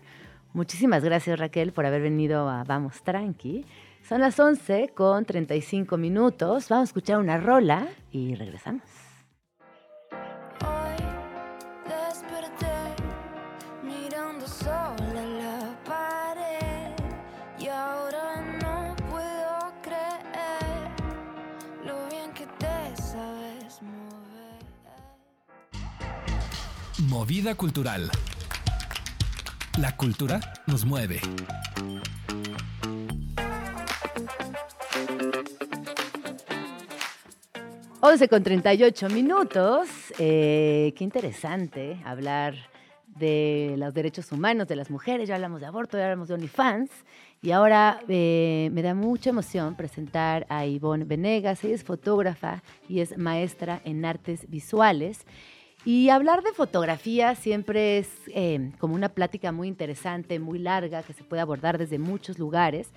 Muchísimas gracias, Raquel, por haber venido a Vamos Tranqui. Son las 11 con 35 minutos. Vamos a escuchar una rola y regresamos. Hoy desperté mirando sola la pared y ahora no puedo creer lo bien que te sabes mover. Movida cultural. La cultura nos mueve. 11 con 38 minutos. Eh, qué interesante hablar de los derechos humanos de las mujeres, ya hablamos de aborto, ya hablamos de OnlyFans. Y ahora eh, me da mucha emoción presentar a Ivonne Venegas. Ella es fotógrafa y es maestra en artes visuales. Y hablar de fotografía siempre es eh, como una plática muy interesante, muy larga, que se puede abordar desde muchos lugares.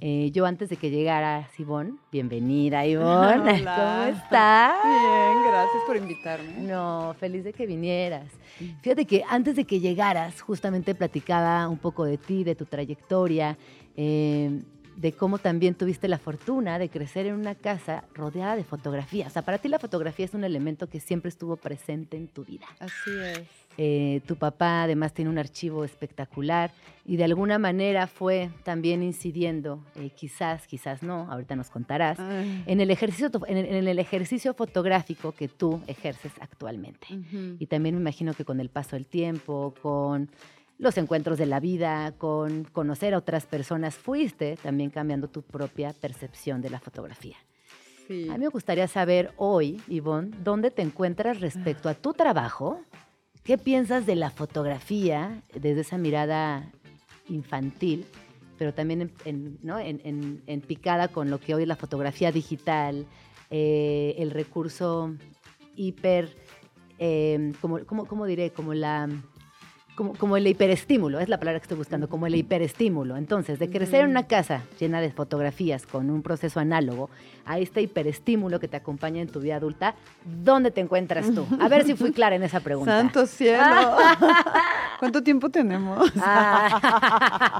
Eh, yo antes de que llegara Ivonne, bienvenida Ivonne, ¿cómo estás? Bien, gracias por invitarme. No, feliz de que vinieras. Fíjate que antes de que llegaras, justamente platicaba un poco de ti, de tu trayectoria, eh, de cómo también tuviste la fortuna de crecer en una casa rodeada de fotografías. O sea, para ti la fotografía es un elemento que siempre estuvo presente en tu vida. Así es. Eh, tu papá además tiene un archivo espectacular y de alguna manera fue también incidiendo, eh, quizás, quizás no, ahorita nos contarás, Ay. en el, ejercicio, en, el, en el ejercicio fotográfico que tú ejerces actualmente. Y también me imagino que con el paso del tiempo, con los encuentros de la vida, con conocer a otras personas, fuiste también cambiando tu propia percepción de la fotografía. Sí. A mí me gustaría saber hoy, Ivonne, dónde te encuentras respecto a tu trabajo. ¿Qué piensas de la fotografía desde esa mirada infantil, pero también en, en- ¿no? en- en- en picada con lo que hoy es la fotografía digital, eh, el recurso hiper, eh, como, como- ¿cómo diré? Como la... Como, como el hiperestímulo, es la palabra que estoy buscando, como el hiperestímulo. Entonces, de crecer en una casa llena de fotografías con un proceso análogo a este hiperestímulo que te acompaña en tu vida adulta, ¿dónde te encuentras tú? A ver si fui clara en esa pregunta. Santo cielo. ¿Cuánto tiempo tenemos? Ah.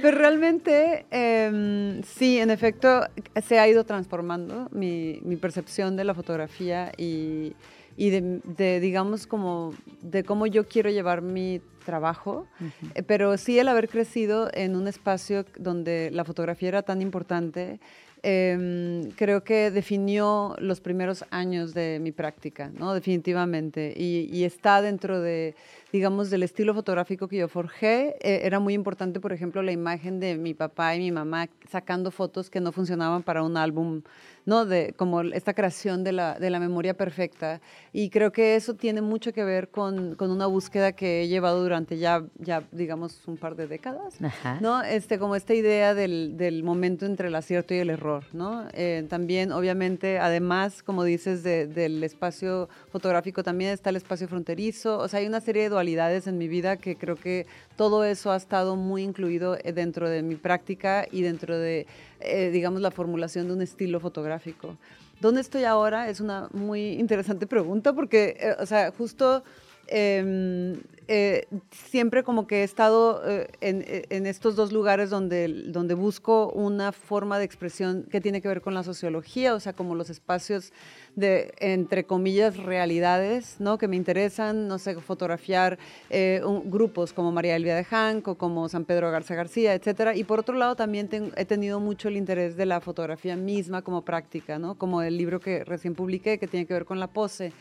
Pero realmente, em, sí, en efecto, se ha ido transformando mi, mi percepción de la fotografía y, y de, de, digamos, como de cómo yo quiero llevar mi trabajo. Eh, Pero sí el haber crecido en un espacio donde la fotografía era tan importante, em, creo que definió los primeros años de mi práctica, ¿no? Definitivamente. Y, y está dentro de, digamos, del estilo fotográfico que yo forjé. Eh, era muy importante, por ejemplo, la imagen de mi papá y mi mamá sacando fotos que no funcionaban para un álbum, ¿no? De, como esta creación de la, de la memoria perfecta. Y creo que eso tiene mucho que ver con, con una búsqueda que he llevado durante ya, ya, digamos, un par de décadas. Ajá. ¿no? Este, como esta idea del, del momento entre el acierto y el error, ¿no? Eh, también, obviamente, además, como dices, de- del espacio fotográfico, también está el espacio fronterizo, o sea, hay una serie de dualidades en mi vida que creo que todo eso ha estado muy incluido eh, dentro de mi práctica y dentro de, eh, digamos, la formulación de un estilo fotográfico. ¿Dónde estoy ahora? Es una muy interesante pregunta porque, eh, o sea, justo em, eh, siempre como que he estado eh, en, en estos dos lugares donde, donde busco una forma de expresión que tiene que ver con la sociología, o sea, como los espacios de, entre comillas, realidades, ¿no? Que me interesan, no sé, fotografiar eh, un- grupos como María Elvia de Hank o como San Pedro Garza García, etcétera. Y por otro lado, también ten- he tenido mucho el interés de la fotografía misma como práctica, ¿no? Como el libro que recién publiqué, que tiene que ver con la pose.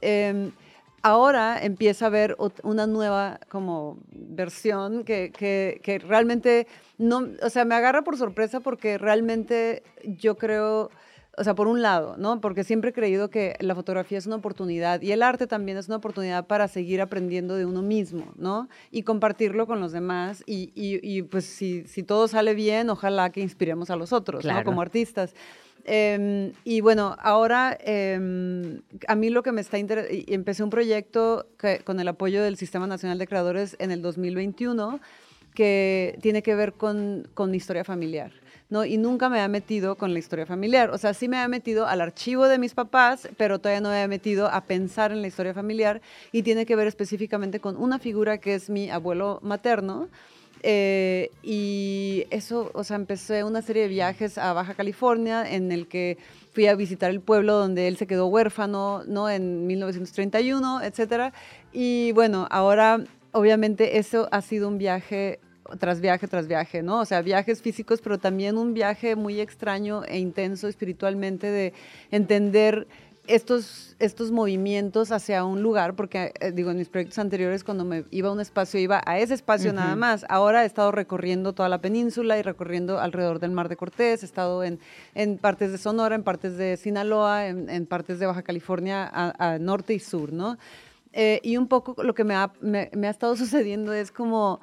Em, ahora empieza a haber una nueva como versión que, que- que realmente no, o sea, me agarra por sorpresa porque realmente yo creo, o sea, por un lado, ¿no? Porque siempre he creído que la fotografía es una oportunidad y el arte también es una oportunidad para seguir aprendiendo de uno mismo, ¿no? Y compartirlo con los demás y, y- y, pues si, si todo sale bien, ojalá que inspiremos a los otros, ¿no? Claro. Como artistas. Em, y bueno, ahora em, a mí lo que me está interesando, empecé un proyecto que- con el apoyo del Sistema Nacional de Creadores en el 2021 que tiene que ver con, con historia familiar. ¿no? Y nunca me había metido con la historia familiar. O sea, sí me había metido al archivo de mis papás, pero todavía no me había metido a pensar en la historia familiar y tiene que ver específicamente con una figura que es mi abuelo materno, eh, y eso, o sea, empecé una serie de viajes a Baja California en el que fui a visitar el pueblo donde él se quedó huérfano, ¿no? En 1931, etcétera. Y bueno, ahora, obviamente, eso ha sido un viaje tras viaje tras viaje, ¿no? O sea, viajes físicos, pero también un viaje muy extraño e intenso espiritualmente de entender estos, estos movimientos hacia un lugar, porque eh, digo, en mis proyectos anteriores cuando me iba a un espacio, iba a ese espacio nada más. Ahora he estado recorriendo toda la península y recorriendo alrededor del Mar de Cortés, he estado en, en partes de Sonora, en partes de Sinaloa, en, en partes de Baja California, a, a norte y sur, ¿no? Eh, y un poco lo que me ha, me- me ha estado sucediendo es como,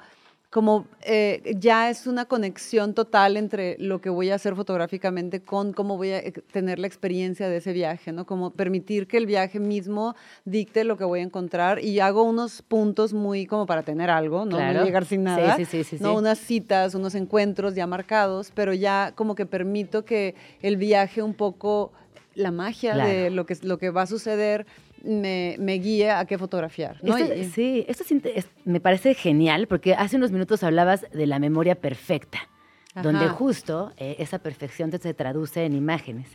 como eh, ya es una conexión total entre lo que voy a hacer fotográficamente con cómo voy a eh, tener la experiencia de ese viaje, ¿no? Como permitir que el viaje mismo dicte lo que voy a encontrar y hago unos puntos muy como para tener algo, ¿no? Claro. No llegar sin nada. sí, sí, sí, ¿no? sí. Unas citas, unos encuentros ya marcados, pero ya como que permito que el viaje un poco, la magia Claro. de lo que, lo que va a suceder me, me guíe a qué fotografiar. ¿no? Esto- Y- sí, esto es me parece genial porque hace unos minutos hablabas de la memoria perfecta, donde justo eh, esa perfección se traduce en imágenes.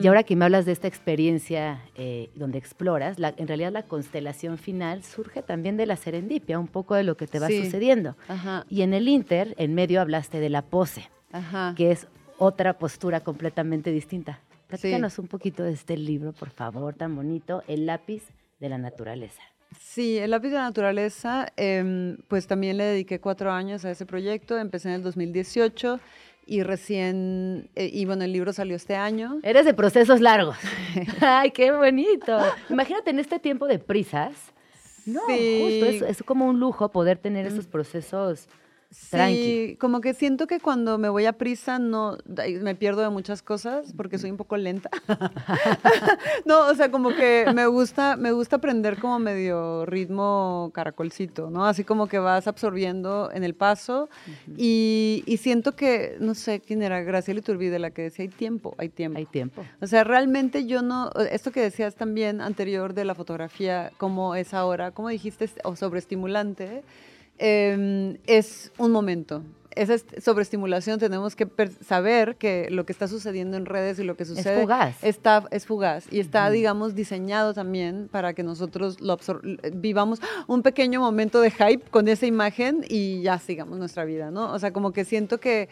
Y ahora que me hablas de esta experiencia eh, donde exploras, la- en realidad la constelación final surge también de la serendipia, un poco de lo que te va Sí. sucediendo. Ajá, Y en el Inter, en medio, hablaste de la pose, ajá. que es otra postura completamente distinta. Platícanos un poquito de este libro, por favor, tan bonito, El lápiz de la naturaleza. Sí, el lápiz de la naturaleza, em, pues también le dediqué cuatro años a ese proyecto, empecé en el 2018 y recién, eh, y bueno, el libro salió este año. Eres de procesos largos. Ay, qué bonito. Imagínate en este tiempo de prisas. No, Sí. justo, es, es como un lujo poder tener esos procesos tranqui. Sí, como que siento que cuando me voy a prisa no me pierdo de muchas cosas porque soy un poco lenta. no, o sea, como que me gusta me gusta aprender como medio ritmo caracolcito, ¿no? Así como que vas absorbiendo en el paso y, y siento que no sé quién era Graciela Iturbide la que decía hay tiempo, hay tiempo. Hay tiempo. O sea, realmente yo no, esto que decías también anterior de la fotografía, cómo es ahora, como dijiste, o sobreestimulante, eh, es un momento. Esa est- sobreestimulación tenemos que saber que lo que está sucediendo en redes y lo que sucede fugaz. está es fugaz y está, digamos, diseñado también para que nosotros lo vivamos un pequeño momento de hype con esa imagen y ya sigamos nuestra vida, ¿no? O sea, como que siento que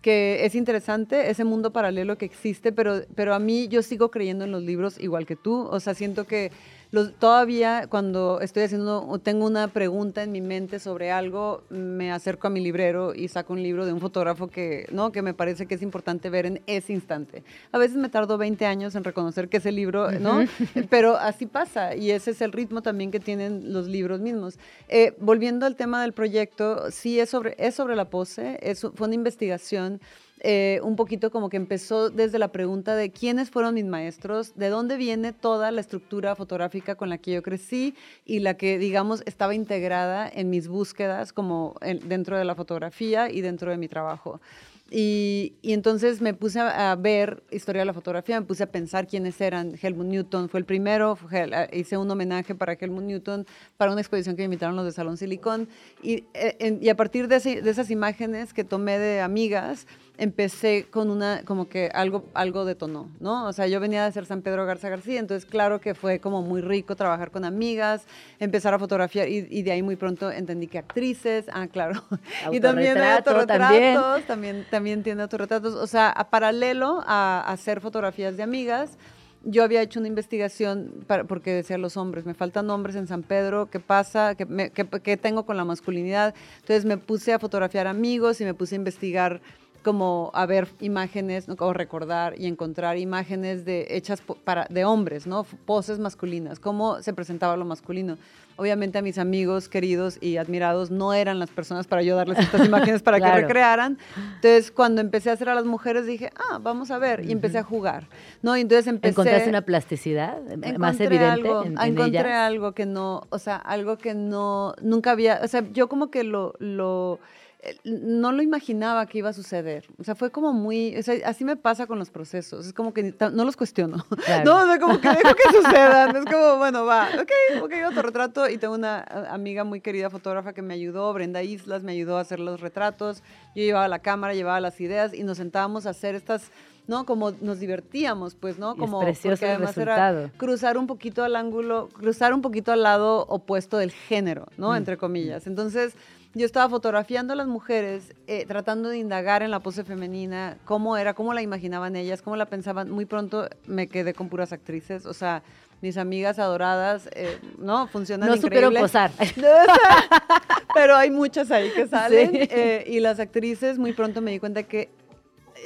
que es interesante ese mundo paralelo que existe, pero, pero a mí yo sigo creyendo en los libros igual que tú. O sea, siento que los, todavía cuando estoy haciendo o tengo una pregunta en mi mente sobre algo, me acerco a mi librero y saco un libro de un fotógrafo que, ¿no? que me parece que es importante ver en ese instante. A veces me tardo 20 años en reconocer que ese libro, ¿no? pero así pasa y ese es el ritmo también que tienen los libros mismos. Eh, volviendo al tema del proyecto, sí es sobre, es sobre la pose, es, fue una investigación eh, un poquito como que empezó desde la pregunta de quiénes fueron mis maestros, de dónde viene toda la estructura fotográfica con la que yo crecí y la que, digamos, estaba integrada en mis búsquedas como en- dentro de la fotografía y dentro de mi trabajo. Y, entonces me puse a, ver historia de la fotografía, me puse a pensar quiénes eran. Helmut Newton fue el primero, hice un homenaje para Helmut Newton para una exposición que me invitaron los de Salón Silicón. Y, eh, y a partir de esas imágenes que tomé de amigas, empecé con una, como que algo, algo detonó, ¿no? O sea, yo venía de hacer San Pedro Garza García, entonces claro que fue como muy rico trabajar con amigas, empezar a fotografiar y, y de ahí muy pronto entendí que actrices, ah, claro, y también autorretratos, también, también tiene autorretratos, o sea, a paralelo a, a hacer fotografías de amigas, yo había hecho una investigación para- porque decía los hombres, me faltan hombres en San Pedro, ¿qué pasa? ¿Qué, me- qué- qué tengo con la masculinidad? Entonces me puse a fotografiar amigos y me puse a investigar como a ver imágenes ¿no? o recordar y encontrar imágenes de hechas para de hombres, ¿no? Poses masculinas, cómo se presentaba lo masculino. Obviamente a mis amigos queridos y admirados no eran las personas para yo darles estas imágenes para Claro. que recrearan. Entonces, cuando empecé a hacer a las mujeres dije, "Ah, vamos a ver" y empecé a jugar. ¿No? Y entonces empecé ¿Encontraste una plasticidad más evidente algo, en, en encontré ellas? algo que no, o sea, algo que no, nunca había, o sea, yo como que lo, lo, no lo imaginaba que iba a suceder. O sea, fue como muy, o sea, así me pasa con los procesos, es como que no los cuestiono. Claro. No, o sea, como que dejo que sucedan, es como, bueno, va, ok, ok, autorretrato, y tengo una amiga muy querida fotógrafa que me ayudó, Brenda Islas, me ayudó a hacer los retratos, yo llevaba la cámara, llevaba las ideas, y nos sentábamos a hacer estas... ¿no? Como nos divertíamos, pues, ¿no? Es Como precioso porque además resultado. era cruzar un poquito al ángulo, cruzar un poquito al lado opuesto del género, ¿no? Entre comillas. Entonces, yo estaba fotografiando a las mujeres, eh, tratando de indagar en la pose femenina, cómo era, cómo la imaginaban ellas, cómo la pensaban. Muy pronto me quedé con puras actrices, o sea, mis amigas adoradas, eh, ¿no? Funcionan No supieron posar. Pero hay muchas ahí que salen. Sí. eh, y las actrices, muy pronto me di cuenta que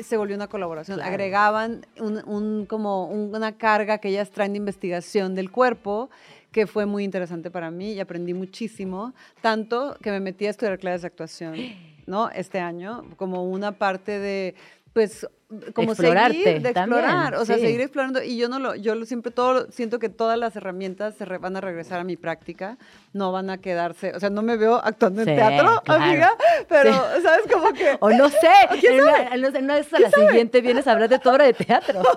se volvió una colaboración. Claro. Agregaban un, un- como un- una carga que ellas traen de investigación del cuerpo que fue muy interesante para mí y aprendí muchísimo, tanto que me metí a estudiar clases de actuación, ¿no? Este año, como una parte de, pues, como Explorarte seguir, de también, explorar, o sea, sí. seguir explorando. Y yo no lo, yo lo siempre todo, siento que todas las herramientas se re- van a regresar a mi práctica, no van a quedarse, o sea, no me veo actuando Sí, en teatro, claro. amiga, pero, ¿sabes? Como que... O no sé, en una, en una- esas a la siguiente vienes a hablar de tu obra de teatro.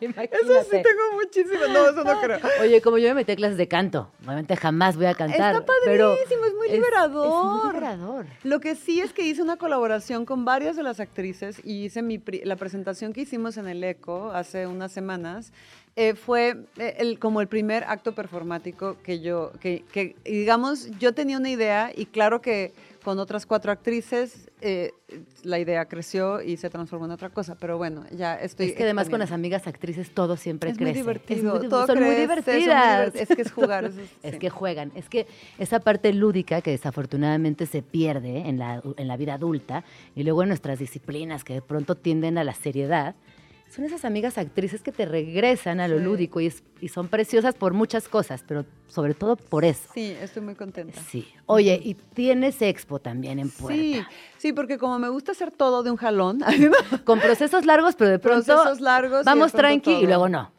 Eso sí tengo muchísimo, no, eso no creo. Oye, como yo me metí a clases de canto, obviamente jamás voy a cantar. Está pero padrísimo, es muy Es liberador. muy liberador. Lo que sí es que hice una colaboración con varias de las actrices y hice mi la presentación que hicimos en el ECO hace unas semanas. eh, fue eh, como el primer acto performático que yo, que, digamos, yo tenía una idea y claro que con otras cuatro actrices eh, la idea creció y se transformó en otra cosa, pero bueno, ya estoy... Es que además con las amigas actrices todo siempre Es muy crece. divertido, muy- todo son muy crece, son muy divertidas. divert- es que es jugar, es- Es sí. que juegan. Es que esa parte lúdica que desafortunadamente se pierde en la, en la vida adulta y luego en nuestras disciplinas que de pronto tienden a la seriedad, son esas amigas actrices que te regresan a lo Sí. lúdico y, es- y son preciosas por muchas cosas, pero sobre todo por eso. Sí, estoy muy contenta. Sí. Oye, y tienes expo también en Puerta. Sí, sí, porque como me gusta hacer todo de un jalón, Con procesos largos, pero de pronto procesos largos. y vamos pronto tranqui y luego no.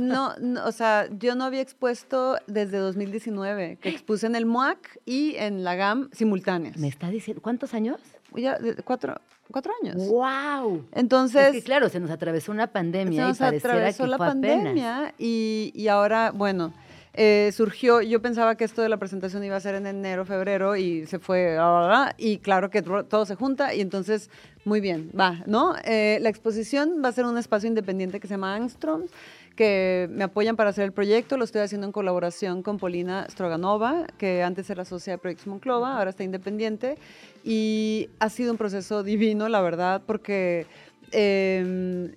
No, no, o sea, yo no había expuesto desde 2019, que expuse en el MUAC y en la GAM simultáneas. Me está diciendo, ¿cuántos años? Ya, cuatro, cuatro años. ¡Wow! Entonces, es que claro, se nos atravesó una se pandemia nos y pareciera atravesó que la fue pandemia y, y ahora, bueno, eh, surgió, yo pensaba que esto de la presentación iba a ser en enero, febrero y se fue, bla, bla, bla, y claro que todo se junta y entonces, muy bien, va, ¿no? Eh, la exposición va a ser un espacio independiente que se llama Angstrom, que me apoyan para hacer el proyecto, lo estoy haciendo en colaboración con Polina Stroganova, que antes era socia de Proyectos Monclova, ahora está independiente, y ha sido un proceso divino, la verdad, porque eh,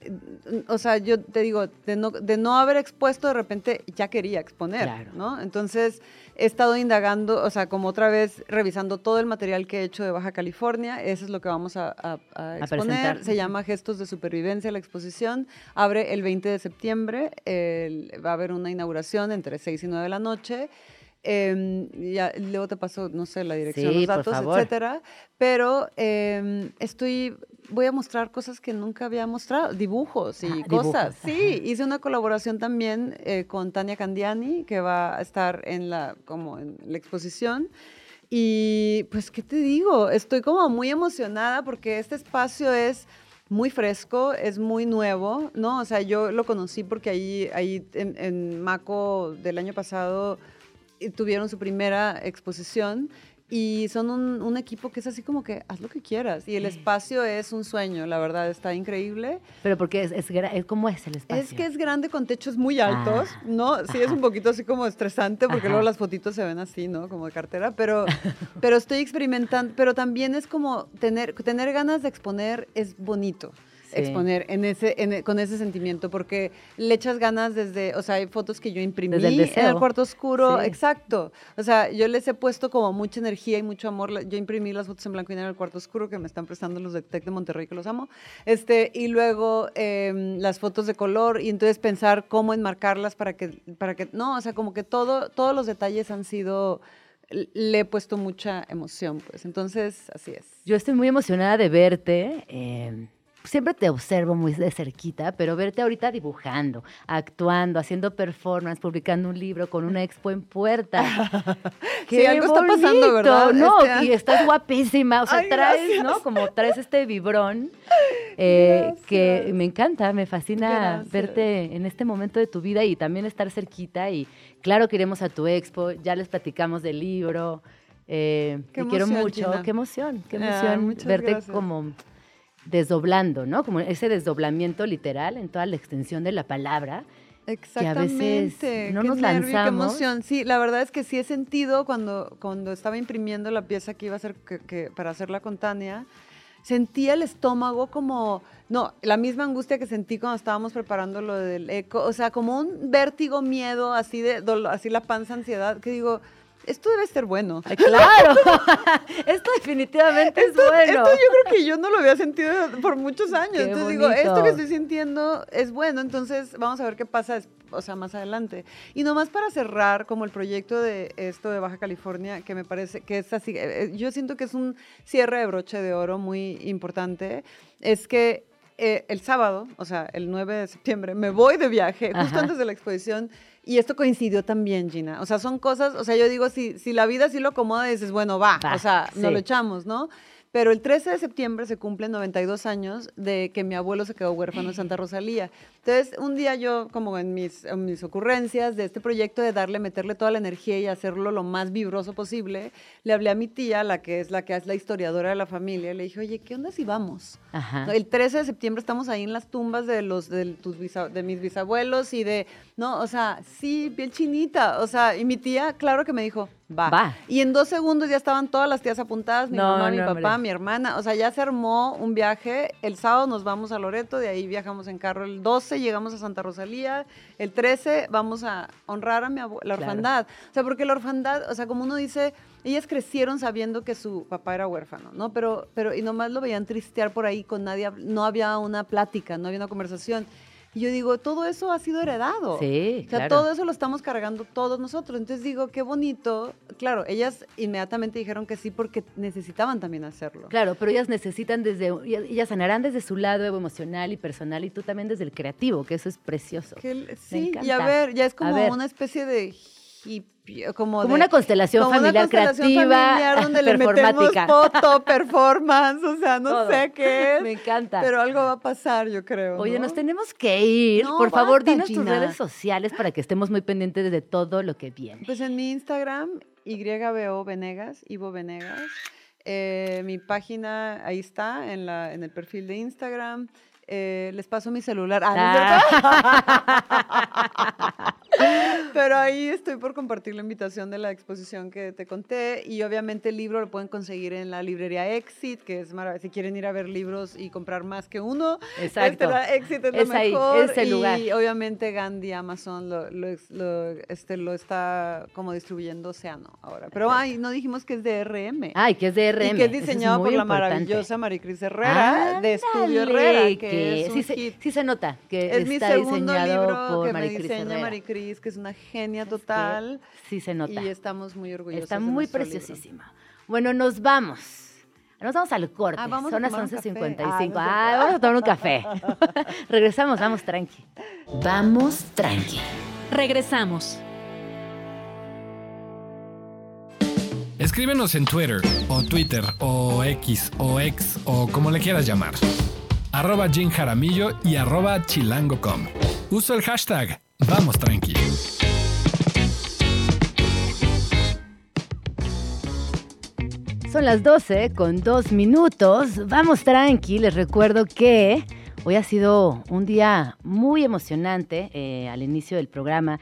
o sea, yo te digo, de no, de no haber expuesto, de repente ya quería exponer, Claro. ¿no? Entonces he estado indagando, o sea, como otra vez revisando todo el material que he hecho de Baja California, eso es lo que vamos a, a- a exponer. Se llama Gestos de Supervivencia, la exposición. Abre el 20 de septiembre, va a haber una inauguración entre 6 y 9 de la noche. Em, ya, luego te paso, no sé, la dirección, Sí, los datos, etcétera. Pero em, estoy, voy a mostrar cosas que nunca había mostrado, dibujos y Ah, dibujos, cosas. Sí, ajá. hice una colaboración también eh, con Tania Candiani, que va a estar en la, como en la exposición. Y pues, ¿qué te digo? Estoy como muy emocionada porque este espacio es muy fresco, es muy nuevo, ¿no? O sea, yo lo conocí porque ahí, ahí en, en Maco del año pasado eh, tuvieron su primera exposición y son un, un equipo que es así como que haz lo que quieras y el espacio es un sueño, la verdad, está increíble. Pero porque es, es, es- ¿cómo es el espacio? Es que es grande con techos muy altos, Ah, ¿no? Sí, es un poquito así como estresante porque Ajá. luego las fotitos se ven así, ¿no? Como de cartera, pero, pero estoy experimentando, pero también es como tener, tener ganas de exponer es bonito. Sí. exponer en ese, en e- con ese sentimiento, porque le echas ganas desde, o sea, hay fotos que yo imprimí Desde el en el cuarto oscuro, Sí. exacto. O sea, yo les he puesto como mucha energía y mucho amor. Yo imprimí las fotos en blanco y negro en el cuarto oscuro que me están prestando los de Tec de Monterrey, que los amo. Este, y luego em, las fotos de color, y entonces pensar cómo enmarcarlas para que, para que, no, o sea, como que todo, todos los detalles han sido, le he puesto mucha emoción, pues. Entonces, así es. Yo estoy muy emocionada de verte. eh, siempre te observo muy de cerquita, pero verte ahorita dibujando, actuando, haciendo performance, publicando un libro con una expo en puerta. Sí, algo está pasando, ¿verdad? No, Este- y estás guapísima. O sea, Ay, traes, gracias. ¿no? Como traes este vibrón eh, que me encanta, me fascina Gracias. verte en este momento de tu vida y también estar cerquita. Y claro que iremos a tu expo, ya les platicamos del libro. eh, Qué te quiero emoción, mucho, Gina. qué emoción, qué Ah, emoción muchas verte gracias. como desdoblando, ¿no? Como ese desdoblamiento literal en toda la extensión de la palabra. Exactamente. no qué nos nervio, Qué emoción. Sí, la verdad es que sí he sentido cuando, cuando estaba imprimiendo la pieza que iba a hacer que, que- para hacerla con Tania, sentía el estómago como, no, la misma angustia que sentí cuando estábamos preparando lo del eco, o sea, como un vértigo, miedo, así de dolor, así la panza, ansiedad, que digo, esto debe ser bueno. Claro, esto definitivamente es bueno. Esto yo creo que yo no lo había sentido por muchos años. Qué entonces digo, esto que estoy sintiendo es bueno. Entonces vamos a ver qué pasa. o sea, más adelante. Y nomás para cerrar, como el proyecto de esto de Baja California, que me parece que es así, eh, eh, yo siento que es un cierre de broche de oro muy importante, es que eh, el sábado, o sea, el 9 de septiembre, me voy de viaje, justo Ajá. antes de la exposición. Y esto coincidió también, Gina. O sea, son cosas, o sea, yo digo, si, si la vida sí lo acomoda, dices, bueno, va, Va, o sea, sí. nos lo echamos, ¿no? Pero el 13 de septiembre se cumplen 92 años de que mi abuelo se quedó huérfano en Santa Rosalía. Entonces, un día yo, como en mis, en mis ocurrencias de este proyecto de darle, meterle toda la energía y hacerlo lo más vibroso posible, le hablé a mi tía, la que es la que es la historiadora de la familia, y le dije, oye, ¿qué onda si vamos? Ajá. El 13 de septiembre estamos ahí en las tumbas de los de, tus bisa- de mis bisabuelos y de, no, o sea, sí, piel chinita, o sea, y mi tía, claro que me dijo, va. Va. Y en dos segundos ya estaban todas las tías apuntadas, mi No, mamá, mi papá, hombre. mi hermana, o sea, ya se armó un viaje, el sábado nos vamos a Loreto, de ahí viajamos en carro el 12, llegamos a Santa Rosalía, el 13 vamos a honrar a mi abue- la Claro. orfandad, o sea, porque la orfandad, o sea, como uno dice, ellas crecieron sabiendo que su papá era huérfano, ¿no? Pero, pero, y nomás lo veían tristear por ahí con nadie, no había una plática, no había una conversación. Y yo digo, todo eso ha sido heredado. Sí, O sea, claro. todo eso lo estamos cargando todos nosotros. Entonces digo, qué bonito. Claro, ellas inmediatamente dijeron que sí porque necesitaban también hacerlo. Claro, pero ellas necesitan desde, ellas sanarán desde su lado emocional y personal y tú también desde el creativo, que eso es precioso. Que sí, y a ver, ya es como ver. una especie de hippie, como, Como de- una constelación como una familiar constelación creativa, familiar donde le metemos foto, performance, o sea, no Todo. sé qué es. Me encanta. Pero algo va a pasar, yo creo. Oye, ¿no? nos tenemos que ir. No, Por favor, basta, dinos tus redes sociales para que estemos muy pendientes de todo lo que viene. Pues en mi Instagram, YBO Venegas, Ivo Venegas. Eh, mi página, ahí está, en, la, en el perfil de Instagram. Eh, les paso mi celular. Ah, ¿no cierto? Pero ahí estoy por compartir la invitación de la exposición que te conté. Y obviamente el libro lo pueden conseguir en la librería Exit, que es maravilloso. Si quieren ir a ver libros y comprar más que uno, Exacto. este, la Exit es, Es lo ahí, mejor. es el y lugar. obviamente Gandhi, Amazon, lo, lo, ex- lo, este, lo está como distribuyendo Océano ahora. Pero ay, no dijimos que es de RM. Ay, que es de RM. Y que es diseñado por la importante. maravillosa Maricris Herrera, de Estudio Ándale, Herrera, que, es un sí, se, hit. sí se nota que Es mi está segundo diseñado libro por que me diseña Herrera. Maricris, que es una genia Es que total. Sí se nota. Y estamos muy orgullosos. Está de muy libro. preciosísima. Bueno, nos vamos. Nos vamos al corte. Ah, vamos a Son las tomar un café. 11.55. Ah, Ah, vamos a tomar un café. Regresamos, vamos tranqui. Vamos tranqui. Regresamos. Escríbenos en Twitter, o Twitter, o X, o X, o como le quieras llamar. Arroba Jim Jaramillo y arroba chilango.com. Uso el hashtag Vamos Tranqui. Son las 12 con dos minutos. Vamos tranqui. Les recuerdo que hoy ha sido un día muy emocionante eh, al inicio del programa.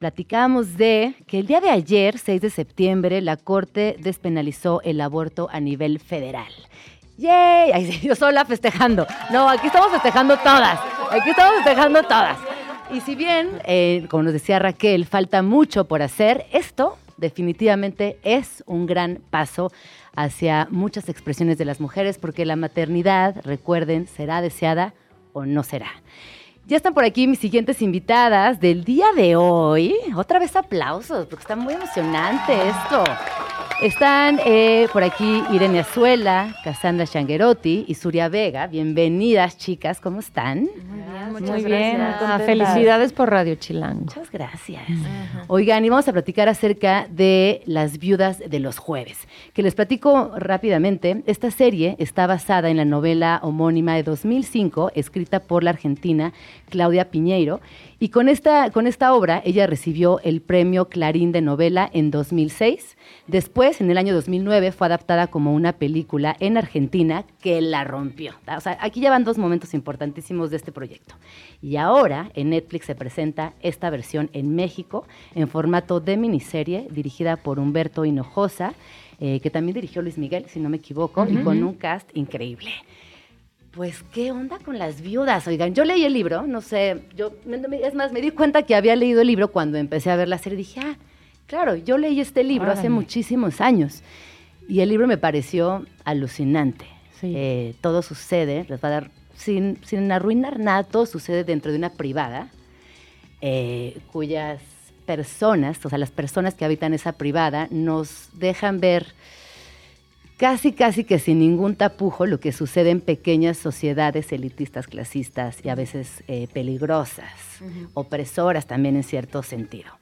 Platicábamos de que el día de ayer, 6 de septiembre, la Corte despenalizó el aborto a nivel federal. ¡Yay! Ay, yo sola festejando. No, aquí estamos festejando todas. Aquí estamos festejando todas. Y si bien, eh, como nos decía Raquel, falta mucho por hacer, esto definitivamente es un gran paso hacia muchas expresiones de las mujeres, porque la maternidad, recuerden, será deseada o no será. Ya están por aquí mis siguientes invitadas del día de hoy. Otra vez aplausos, porque está muy emocionante esto. Están eh, por aquí Irene Azuela, Cassandra Shanguerotti y Suria Vega. Bienvenidas, chicas, ¿cómo están? Muy bien, ah, felicidades por Radio Chilango. Muchas gracias. Oigan, y vamos a platicar acerca de las viudas de los jueves. Que les platico rápidamente. Esta serie está basada en la novela homónima de 2005, escrita por la argentina Claudia Piñeiro. Y con esta, con esta obra, ella recibió el premio Clarín de novela en 2006. Después, en el año 2009, fue adaptada como una película en Argentina que la rompió. O sea, aquí ya van dos momentos importantísimos de este proyecto. Y ahora en Netflix se presenta esta versión en México en formato de miniserie dirigida por Humberto Hinojosa, eh, que también dirigió Luis Miguel, si no me equivoco, y con un cast increíble. Pues, ¿qué onda con las viudas? Oigan, yo leí el libro, no sé, yo, es más, me di cuenta que había leído el libro cuando empecé a ver la serie. Dije, ah, claro, yo leí este libro hace muchísimos años. Y el libro me pareció alucinante. Sí. Eh, todo sucede, les va a dar, sin, sin arruinar nada, todo sucede dentro de una privada. eh, cuyas personas, o sea, las personas que habitan esa privada, nos dejan ver casi, casi que sin ningún tapujo lo que sucede en pequeñas sociedades elitistas, clasistas y a veces eh, peligrosas, opresoras también en cierto sentido.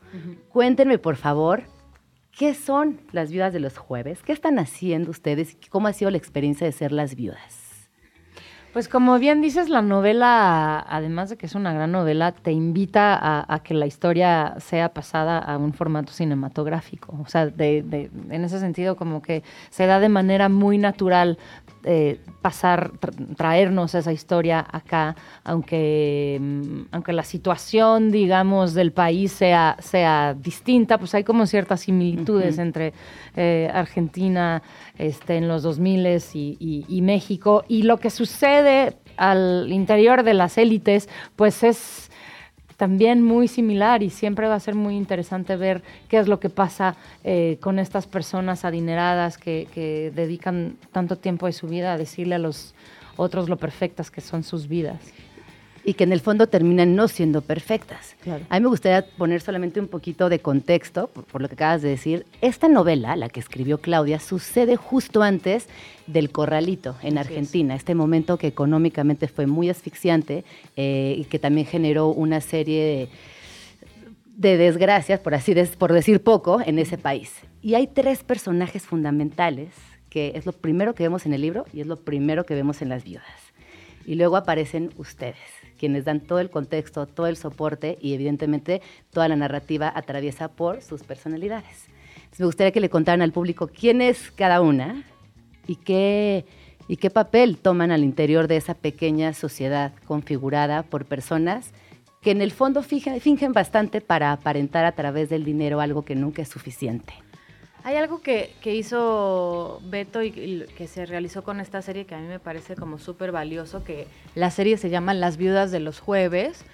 Cuéntenme, por favor, ¿qué son las viudas de los jueves? ¿Qué están haciendo ustedes? ¿Cómo ha sido la experiencia de ser las viudas? Pues como bien dices, la novela, además de que es una gran novela, te invita a, que la historia sea pasada a un formato cinematográfico. O sea, de, de- en ese sentido como que se da de manera muy natural eh, pasar, tra- traernos esa historia acá, aunque, mm, aunque la situación, digamos, del país sea, sea distinta, pues hay como ciertas similitudes entre eh, Argentina este, en los 2000 y, y- y México. Y lo que sucede al interior de las élites, pues es también muy similar y siempre va a ser muy interesante ver qué es lo que pasa eh, con estas personas adineradas que, que dedican tanto tiempo de su vida a decirle a los otros lo perfectas que son sus vidas. Y que en el fondo terminan no siendo perfectas. Claro. A mí me gustaría poner solamente un poquito de contexto, por, por lo que acabas de decir. Esta novela, la que escribió Claudia, sucede justo antes del corralito en Argentina, este momento que económicamente fue muy asfixiante eh, y que también generó una serie de, de desgracias, por así des- por decir poco, en ese país. Y hay tres personajes fundamentales que es lo primero que vemos en el libro y es lo primero que vemos en las viudas. Y luego aparecen ustedes, quienes dan todo el contexto, todo el soporte y evidentemente toda la narrativa atraviesa por sus personalidades. Me gustaría que le contaran al público quién es cada una y qué, y qué papel toman al interior de esa pequeña sociedad configurada por personas que en el fondo fingen bastante para aparentar a través del dinero algo que nunca es suficiente. Hay algo que, que hizo Beto y, que se realizó con esta serie que a mí me parece como súper valioso, que la serie se llama Las viudas de los jueves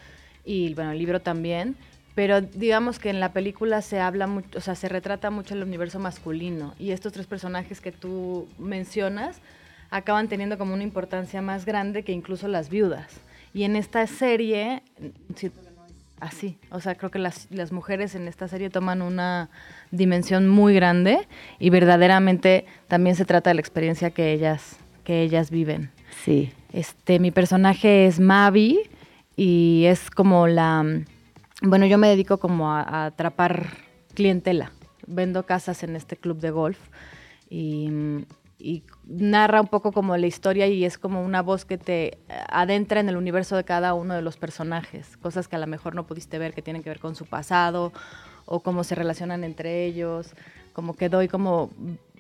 y bueno, el libro también, pero digamos que en la película se habla mucho, o sea, se retrata mucho el universo masculino y estos tres personajes que tú mencionas acaban teniendo como una importancia más grande que incluso las viudas. Y en esta serie, así. O sea, creo que las, las mujeres en esta serie toman una dimensión muy grande y verdaderamente también se trata de la experiencia que ellas, que ellas viven. Sí. Este, mi personaje es Mavi y es como la... Bueno, yo me dedico como a, a atrapar clientela. Vendo casas en este club de golf y, y narra un poco como la historia y es como una voz que te adentra en el universo de cada uno de los personajes, cosas que a lo mejor no pudiste ver que tienen que ver con su pasado o cómo se relacionan entre ellos, como que doy como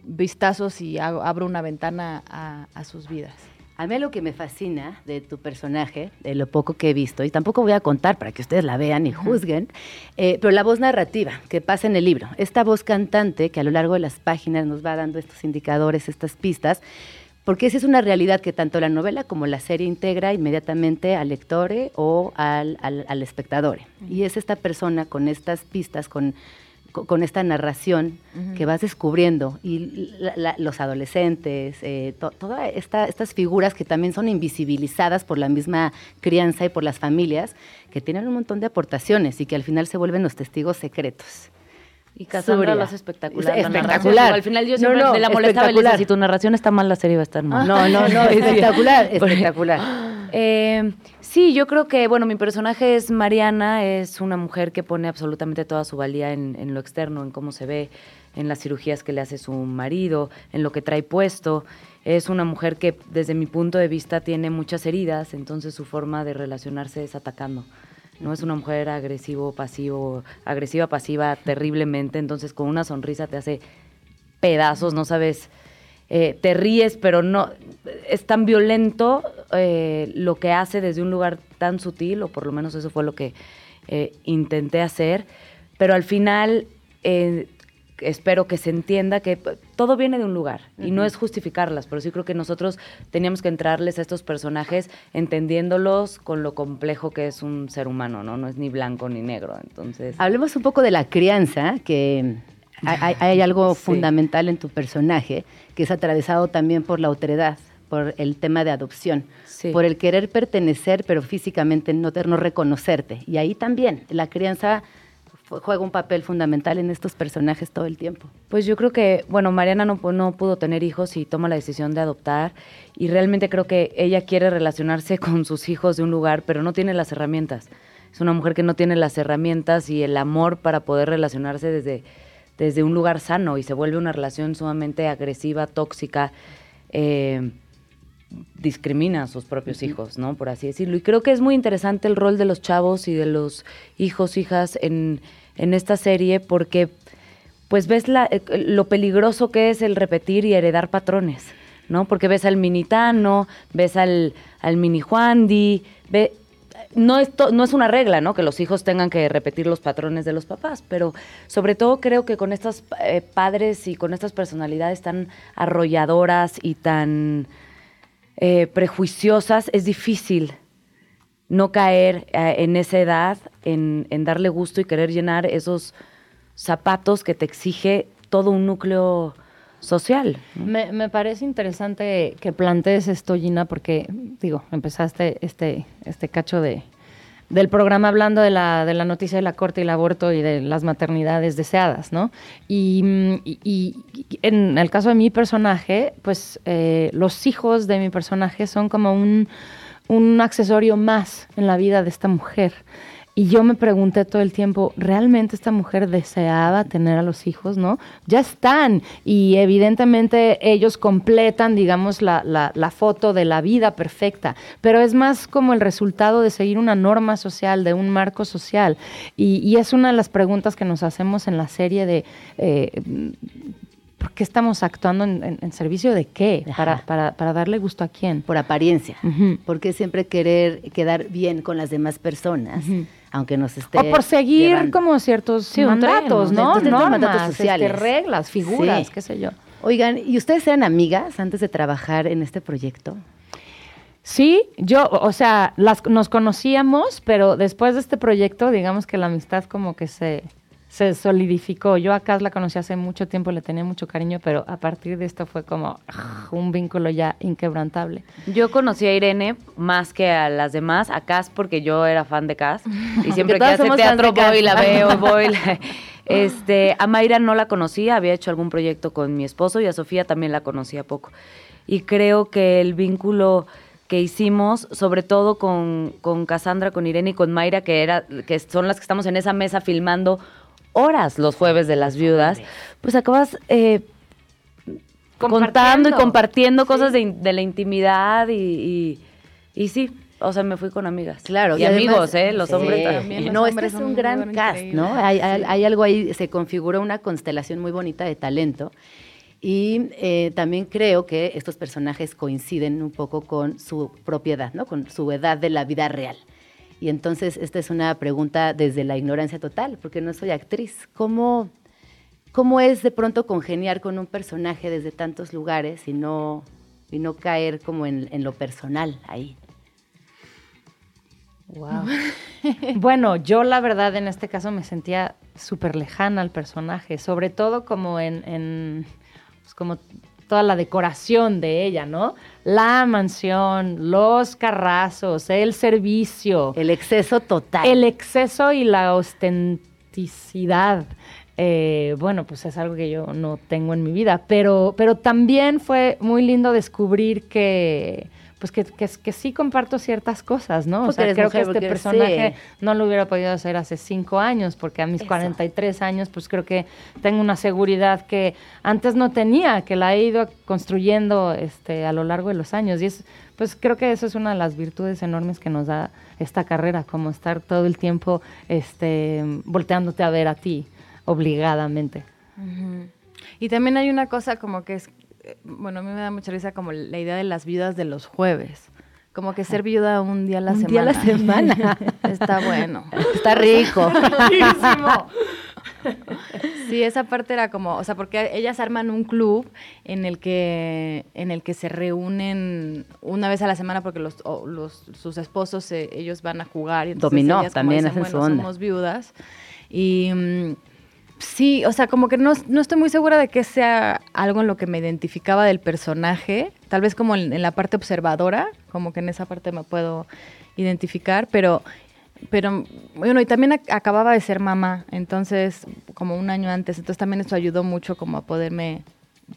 vistazos y abro una ventana a, a sus vidas. A mí lo que me fascina de tu personaje, de lo poco que he visto, y tampoco voy a contar para que ustedes la vean y juzguen, eh, pero la voz narrativa que pasa en el libro, esta voz cantante que a lo largo de las páginas nos va dando estos indicadores, estas pistas, porque esa es una realidad que tanto la novela como la serie integra inmediatamente al lector o al, al, al espectador. Y es esta persona con estas pistas, con, con, esta narración que vas descubriendo y la- la- los adolescentes, eh, to- todas estas figuras que también son invisibilizadas por la misma crianza y por las familias, que tienen un montón de aportaciones y que al final se vuelven los testigos secretos. Y Cassandra lo hace espectacular. Espectacular. Al final yo siempre no, me la molestaba y le decía, espectacular. si tu narración está mal, la serie va a estar mal. No, no, no, espectacular, espectacular. Eh, sí, yo creo que, bueno, mi personaje es Mariana, es una mujer que pone absolutamente toda su valía en, lo externo, en cómo se ve, en las cirugías que le hace su marido, en lo que trae puesto. Es una mujer que, desde mi punto de vista, tiene muchas heridas, entonces su forma de relacionarse es atacando. No es una mujer agresivo, pasivo, agresiva, pasiva terriblemente, entonces con una sonrisa te hace pedazos, no sabes, eh, te ríes, pero no, es tan violento eh, lo que hace desde un lugar tan sutil, o por lo menos eso fue lo que eh, intenté hacer, pero al final espero que se entienda que todo viene de un lugar y no es justificarlas, pero sí creo que nosotros teníamos que entrarles a estos personajes entendiéndolos con lo complejo que es un ser humano, ¿no? No es ni blanco ni negro, entonces... Hablemos un poco de la crianza, que hay, hay- algo Sí. fundamental en tu personaje, que es atravesado también por la otredad, por el tema de adopción, Sí. por el querer pertenecer, pero físicamente no, no reconocerte. Y ahí también la crianza juega un papel fundamental en estos personajes todo el tiempo. Pues yo creo que, bueno, Mariana no, no pudo tener hijos y toma la decisión de adoptar y realmente creo que ella quiere relacionarse con sus hijos de un lugar, pero no tiene las herramientas. Es una mujer que no tiene las herramientas y el amor para poder relacionarse desde, desde un lugar sano y se vuelve una relación sumamente agresiva, tóxica. eh, discrimina a sus propios hijos, ¿no? Por así decirlo. Y creo que es muy interesante el rol de los chavos y de los hijos, hijas en, en esta serie porque pues ves la, eh, lo peligroso que es el repetir y heredar patrones, ¿no? Porque ves al minitano, ves al, al mini Juandi, ve, no es, no es una regla, ¿no? Que los hijos tengan que repetir los patrones de los papás, pero sobre todo creo que con estos eh, padres y con estas personalidades tan arrolladoras y tan eh, prejuiciosas, es difícil no caer eh, en esa edad, en, en darle gusto y querer llenar esos zapatos que te exige todo un núcleo social. Me, me parece interesante que plantees esto, Gina, porque, digo, empezaste este, este cacho de, del programa hablando de la, de la noticia de la corte y el aborto y de las maternidades deseadas, ¿no? Y- y en el caso de mi personaje, pues eh, los hijos de mi personaje son como un, un accesorio más en la vida de esta mujer. Y yo me pregunté todo el tiempo, ¿realmente esta mujer deseaba tener a los hijos, no? Ya están y evidentemente ellos completan, digamos, la, la- la foto de la vida perfecta, pero es más como el resultado de seguir una norma social, de un marco social. Y, y es una de las preguntas que nos hacemos en la serie de... eh, ¿Por qué estamos actuando en, en- en servicio de qué? Para, para, para darle gusto a quién. Por apariencia. Ujú. Porque siempre querer quedar bien con las demás personas, aunque nos esté. O por seguir llevando. como ciertos Sí, mandatos, ¿no? ciertos Normas, mandatos este, sociales. reglas, figuras, Sí. qué sé yo. Oigan, ¿y ustedes eran amigas antes de trabajar en este proyecto? Sí, yo, o o sea, las, nos conocíamos, pero después de este proyecto, digamos que la amistad como que se, se solidificó. Yo a Cas la conocí hace mucho tiempo, le tenía mucho cariño, pero a partir de esto fue como ah, un vínculo ya inquebrantable. Yo conocí a Irene más que a las demás, a Cas porque yo era fan de Cas y siempre que hace teatro voy, la veo, voy. la- Este, a Mayra no la conocía, había hecho algún proyecto con mi esposo y a Sofía también la conocía poco. Y creo que el vínculo que hicimos, sobre todo con, con Cassandra, con Irene y con Mayra, que, era, que son las que estamos en esa mesa filmando horas los jueves de las viudas, pues acabas eh, contando y compartiendo cosas de, la intimidad y, y, y sí, o sea, me fui con amigas. Claro, y, amigos, ¿eh? Los Sí. hombres También los No, este hombres es son un gran cast, increíble. ¿no? Hay, hay- Sí. hay algo ahí, se configura una constelación muy bonita de talento. Y eh, también creo que estos personajes coinciden un poco con su propiedad, ¿no? Con su edad de la vida real. Y entonces esta es una pregunta desde la ignorancia total, porque no soy actriz. ¿Cómo, cómo es de pronto congeniar con un personaje desde tantos lugares y no, y no caer como en, lo personal ahí? Bueno, yo la verdad en este caso me sentía súper lejana al personaje, sobre todo como en, en, pues, como toda la decoración de ella, ¿no? La mansión, los carrazos, el servicio. El exceso total. El exceso y la ostenticidad. eh, bueno, pues es algo que yo no tengo en mi vida, pero, pero también fue muy lindo descubrir que, pues que, que, que sí comparto ciertas cosas, ¿no? O Porque sea, eres creo mujer, que este personaje sí. no lo hubiera podido hacer hace cinco años, porque a mis Eso. 43 años, pues creo que tengo una seguridad que antes no tenía, que la he ido construyendo este, a lo largo de los años. Y es, pues creo que eso es una de las virtudes enormes que nos da esta carrera, como estar todo el tiempo este, volteándote a ver a ti, obligadamente. Y también hay una cosa como que es, bueno, a mí me da mucha risa como la idea de las viudas de los jueves. Como que ser viuda un día a la Un semana. día a la semana. Está bueno. Está rico. Sí, esa parte era como, o sea, porque ellas arman un club en el que en el que se reúnen una vez a la semana porque los, o los sus esposos eh, ellos van a jugar y entonces Dominó, ellas como también dicen, hacen su bueno, onda. somos viudas y mm, Sí, o sea, como que no, no estoy muy segura de que sea algo en lo que me identificaba del personaje. Tal vez como en, en la parte observadora, como que en esa parte me puedo identificar, pero, pero bueno, y también ac- acababa de ser mamá, entonces, como un año antes, entonces también eso ayudó mucho como a poderme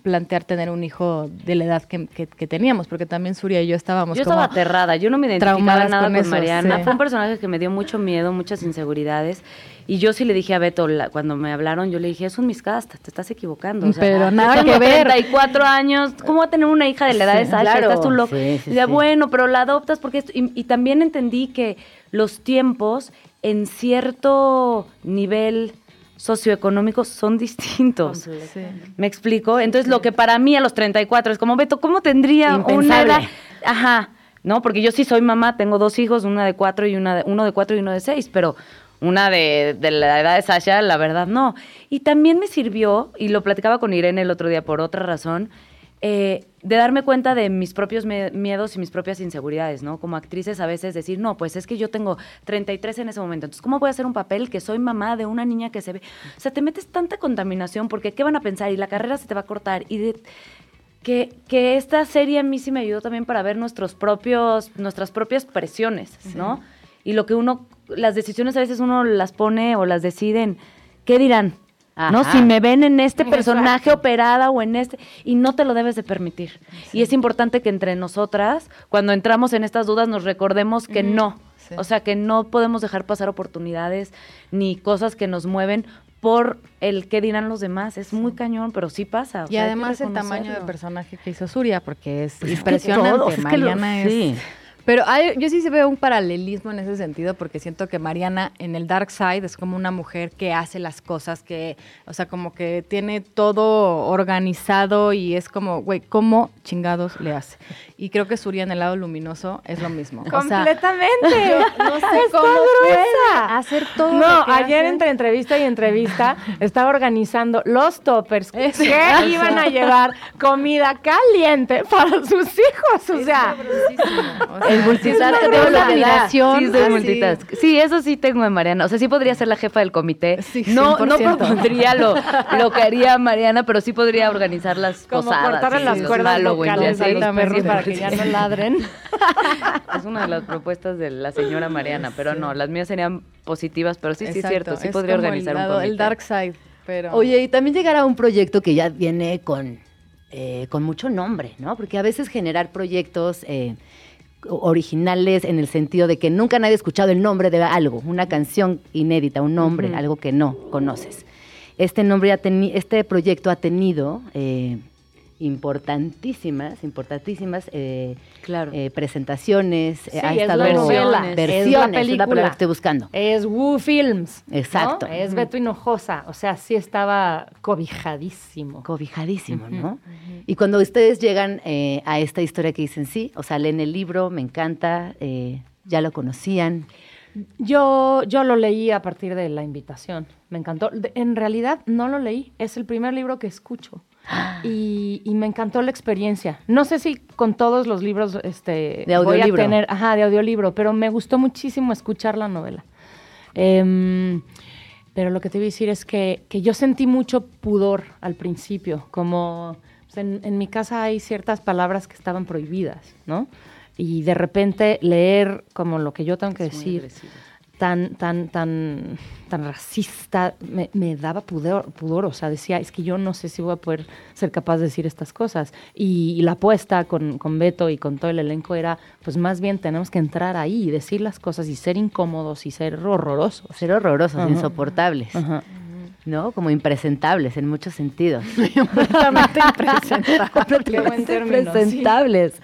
plantear tener un hijo de la edad que, que- que teníamos, porque también Surya y yo estábamos Yo como estaba aterrada, yo no me identificaba nada con, con eso, Mariana. sí. Fue un personaje que me dio mucho miedo, muchas inseguridades. Y yo sí le dije a Beto, la- cuando me hablaron, yo le dije, es un miscasta, te estás equivocando. o sea, Pero nada que ver. 34 años, ¿cómo va a tener una hija de la edad de Sí, Sasha? claro. Estás tú loco. Sí, sí, Y de, sí. bueno, pero la adoptas porque... esto-". Y, y también entendí que los tiempos en cierto nivel socioeconómico son distintos. ¿Me explico? Entonces, lo que para mí a los 34 es como, Beto, ¿cómo tendría una edad? Ajá, ¿no? Porque yo sí soy mamá, tengo dos hijos, una de cuatro y una de, uno de cuatro y uno de seis, pero una de, de la edad de Sasha, la verdad, no. Y también me sirvió, y lo platicaba con Irene el otro día por otra razón, eh, de darme cuenta de mis propios miedos y mis propias inseguridades, ¿no? Como actrices a veces decir, no, pues es que yo tengo 33 en ese momento, entonces ¿cómo voy a hacer un papel que soy mamá de una niña que se ve? O sea, te metes tanta contaminación porque ¿qué van a pensar? Y la carrera se te va a cortar y de- que, que esta serie a mí sí me ayudó también para ver nuestros propios, nuestras propias presiones, ¿no? Y lo que uno, las decisiones a veces uno las pone o las decide en, ¿qué dirán? ¿No? Si me ven en este personaje Exacto. operada o en este, y no te lo debes de permitir. Y es importante que entre nosotras, cuando entramos en estas dudas, nos recordemos que no. Sí. O sea, que no podemos dejar pasar oportunidades ni cosas que nos mueven por el qué dirán los demás. Es muy cañón, pero sí pasa. o Y sea, que además el tamaño de personaje que hizo Surya, porque es Pues es que impresionante. es que lo- es. sí. Pero hay- yo sí se veo un paralelismo en ese sentido, porque siento que Mariana en el Dark Side es como una mujer que hace las cosas, que, o sea, como que tiene todo organizado y es como, güey, ¿cómo chingados le hace? Y creo que Surya en el lado luminoso es lo mismo. O sea, Completamente. no sé Está cómo gruesa. hacer todo No, lo ayer hace. entre entrevista y entrevista estaba organizando los toppers que Eso. iban a llevar comida caliente para sus hijos. O sea, El multitask, es que da. admiración. Sí, soy Ah, multitask. Sí, eso sí tengo de Mariana. O sea, sí podría ser la jefa del comité. Sí, no, no 100%. propondría lo, lo que haría Mariana, pero sí podría organizar las Como posadas. cortarle las cuerdas vocales perros para que ya no ladren. Es una de las propuestas de la señora Mariana, pero no, las mías serían positivas, pero sí, sí es cierto, sí es podría como el organizar un comité. El Dark Side, pero... Oye, y también llegar a un proyecto que ya viene con, eh, con mucho nombre, ¿no? Porque a veces generar proyectos eh, originales en el sentido de que nunca nadie ha escuchado el nombre de algo, una canción inédita, un nombre, algo que no conoces. Este nombre ha este proyecto ha tenido eh, importantísimas, importantísimas eh, Claro. eh, presentaciones, eh, Sí, ha es estado la novela, versiones, es la es la palabra película. que estoy buscando. Es Woo Films. Exacto. ¿no? Es Beto Hinojosa. O sea, sí estaba cobijadísimo. Cobijadísimo, ¿no? Y cuando ustedes llegan eh, a esta historia que dicen, sí, o sea, leen el libro, me encanta, ya lo conocían. Yo, yo lo leí a partir de la invitación. Me encantó. De- en realidad no lo leí. Es el primer libro que escucho. Y, y me encantó la experiencia. No sé si con todos los libros este, De voy a audiolibro. tener, ajá, de audiolibro, pero me gustó muchísimo escuchar la novela. Em, pero lo que te voy a decir es que, que yo sentí mucho pudor al principio, como pues, en, en mi casa hay ciertas palabras que estaban prohibidas, ¿no? Y de repente leer como lo que yo tengo que decir, tan, tan, tan, tan racista, me, me daba pudor, pudor, o sea, decía, es que yo no sé si voy a poder ser capaz de decir estas cosas. Y, y la apuesta con, con Beto y con todo el elenco era, pues más bien tenemos que entrar ahí y decir las cosas y ser incómodos y ser horrorosos. Ser horrorosos, insoportables, Ajá. ¿No? Como impresentables en muchos sentidos. Completamente impresentables. Completamente impresentables.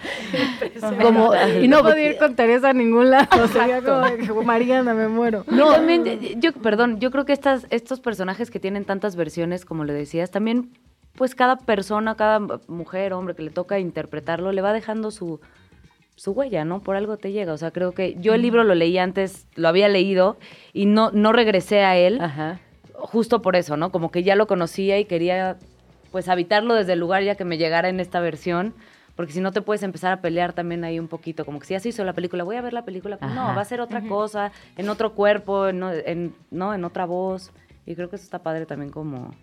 Como, y no podía ir con Teresa a ningún lado. Sería como, de que, Mariana, me muero. No, también, eh, yo, perdón, yo creo que estas, estos personajes que tienen tantas versiones, como le decías, también, pues cada persona, cada mujer, hombre que le toca interpretarlo, le va dejando su, su huella, ¿no? Por algo te llega. O sea, creo que yo el libro lo leí antes, lo había leído y no, no regresé a él, justo por eso, ¿no? Como que ya lo conocía y quería, pues, habitarlo desde el lugar ya que me llegara en esta versión. Porque si no te puedes empezar a pelear también ahí un poquito, como que si ya se hizo la película, voy a ver la película, no, Ajá. va a ser otra cosa, en otro cuerpo, en, en- no, en otra voz. Y creo que eso está padre también como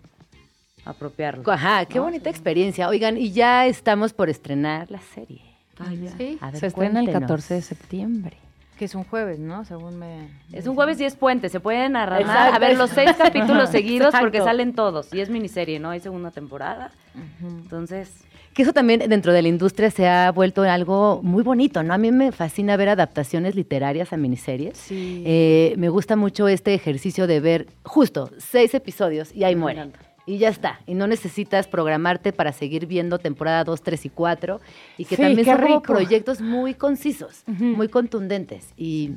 apropiarlo. Ajá, qué ¿no? bonita experiencia. Oigan, y ya estamos por estrenar la serie. Sí, A ver, se estrena el cuéntenos. 14 de septiembre. Que es un jueves, ¿no? Según me... Es un jueves y es puente, se pueden arrancar a ver los seis capítulos seguidos porque salen todos. Y es miniserie, ¿no? Hay segunda temporada. Entonces, Que eso también dentro de la industria se ha vuelto algo muy bonito, ¿no? A mí me fascina ver adaptaciones literarias a miniseries. Sí. Eh, me gusta mucho este ejercicio de ver justo seis episodios y ahí mueren. Y ya está. Y no necesitas programarte para seguir viendo temporada 2, 3 y 4. Y que Sí, también son como rico. proyectos muy concisos, muy contundentes. Y,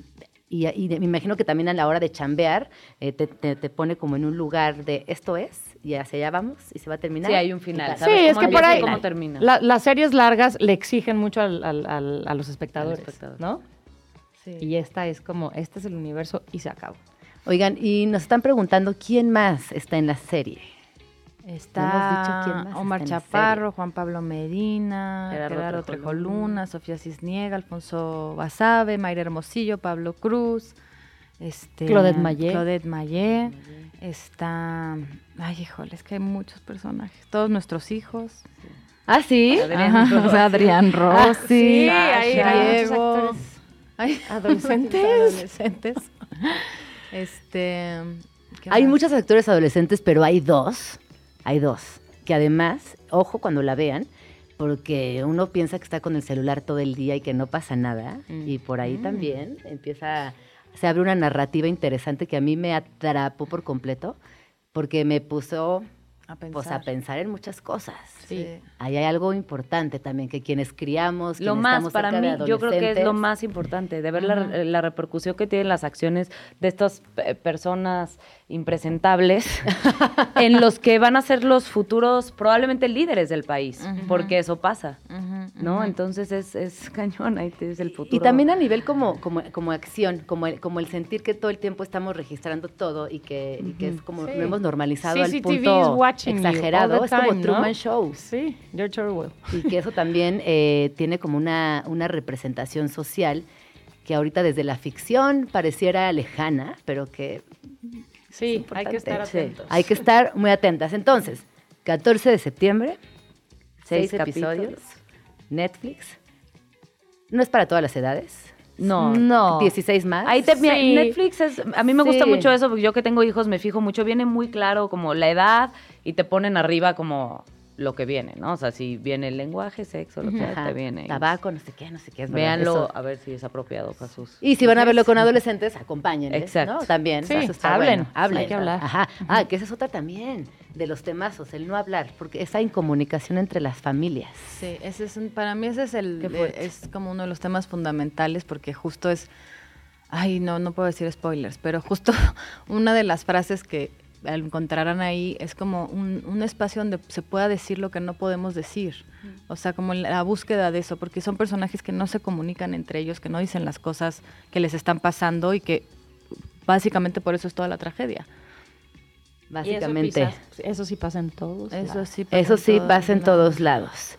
y- y de- me imagino que también a la hora de chambear eh, te, te- te pone como en un lugar de esto es y hacia allá vamos y se va a terminar. Sí, hay un final. ¿sabes? Sí, es que por ahí cómo termina. la- las series largas le exigen mucho al- al- al- a los espectadores, espectador. ¿no? Sí. Y esta es como, este es el universo y se acabó. Oigan, y nos están preguntando quién más está en la serie. Está dicho quién más Omar está Chaparro, Juan Pablo Medina, Gerardo Gerardo, Trejoluna. Trejoluna, Sofía Cisniega, Alfonso Basabe, Mayra Hermosillo, Pablo Cruz, este, Claudette Mayé. Claudette Mayé, está, ay, híjole, es que hay muchos personajes, todos nuestros hijos. ¿Ah, sí? Adrián Ajá, Rossi. o sea, Adrián Rossi, sí, hay- Sasha, hay Diego, Adolescentes. adolescentes. Este, ¿qué Hay más? muchos actores adolescentes, pero hay dos, hay dos, que además, ojo cuando la vean, porque uno piensa que está con el celular todo el día y que no pasa nada, y por ahí también empieza, se abre una narrativa interesante que a mí me atrapó por completo, porque me puso a pensar. pues, a pensar en muchas cosas. Sí. Ahí hay algo importante también, que quienes criamos, Lo quienes más, estamos para cerca mí, de yo creo que es lo más importante, de ver la, la repercusión que tienen las acciones de estas eh, personas impresentables en los que van a ser los futuros, probablemente líderes del país, porque eso pasa, ¿no? Entonces es, es cañón, ahí es el futuro. Y también a nivel como, como, como acción, como el, como el sentir que todo el tiempo estamos registrando todo y que, y que es como Sí. lo hemos normalizado al CCTV is punto watching you all exagerado. Es como time, ¿no? Truman Show. Sí, George Orwell. Y que eso también eh, tiene como una, una representación social que ahorita desde la ficción pareciera lejana, pero que Sí, hay que estar Sí, atentos. hay que estar muy atentas. Entonces, 14 de septiembre, seis, Seis episodios, capítulos. Netflix. No es para todas las edades. No. No. 16 más. Ahí te, mira, Sí. Netflix es, a mí me gusta mucho eso, porque yo que tengo hijos me fijo mucho, viene muy claro como la edad y te ponen arriba como lo que viene, ¿no? O sea, si viene el lenguaje, sexo, lo que sea, te viene. Tabaco, no sé qué, no sé qué. Es Véanlo eso. a ver si es apropiado para sus... Y si van a verlo con adolescentes, acompáñenles, Exacto. ¿no? También. Sí, hablen, bueno, hablen. hay que hablar. Ajá. Ah, que esa es otra también, de los temazos, el no hablar, porque esa incomunicación entre las familias. Sí, ese es un- para mí ese es el fuerte. es como uno de los temas fundamentales porque justo es ay, no no puedo decir spoilers, pero justo una de las frases que encontrarán ahí es como un, un espacio donde se pueda decir lo que no podemos decir. O sea, como la búsqueda de eso, porque son personajes que no se comunican entre ellos, que no dicen las cosas que les están pasando y que básicamente por eso es toda la tragedia. Básicamente. Eso, quizás- eso sí pasa en todos. Eso lados. sí pasa Eso en sí todos pasa en lados. todos lados.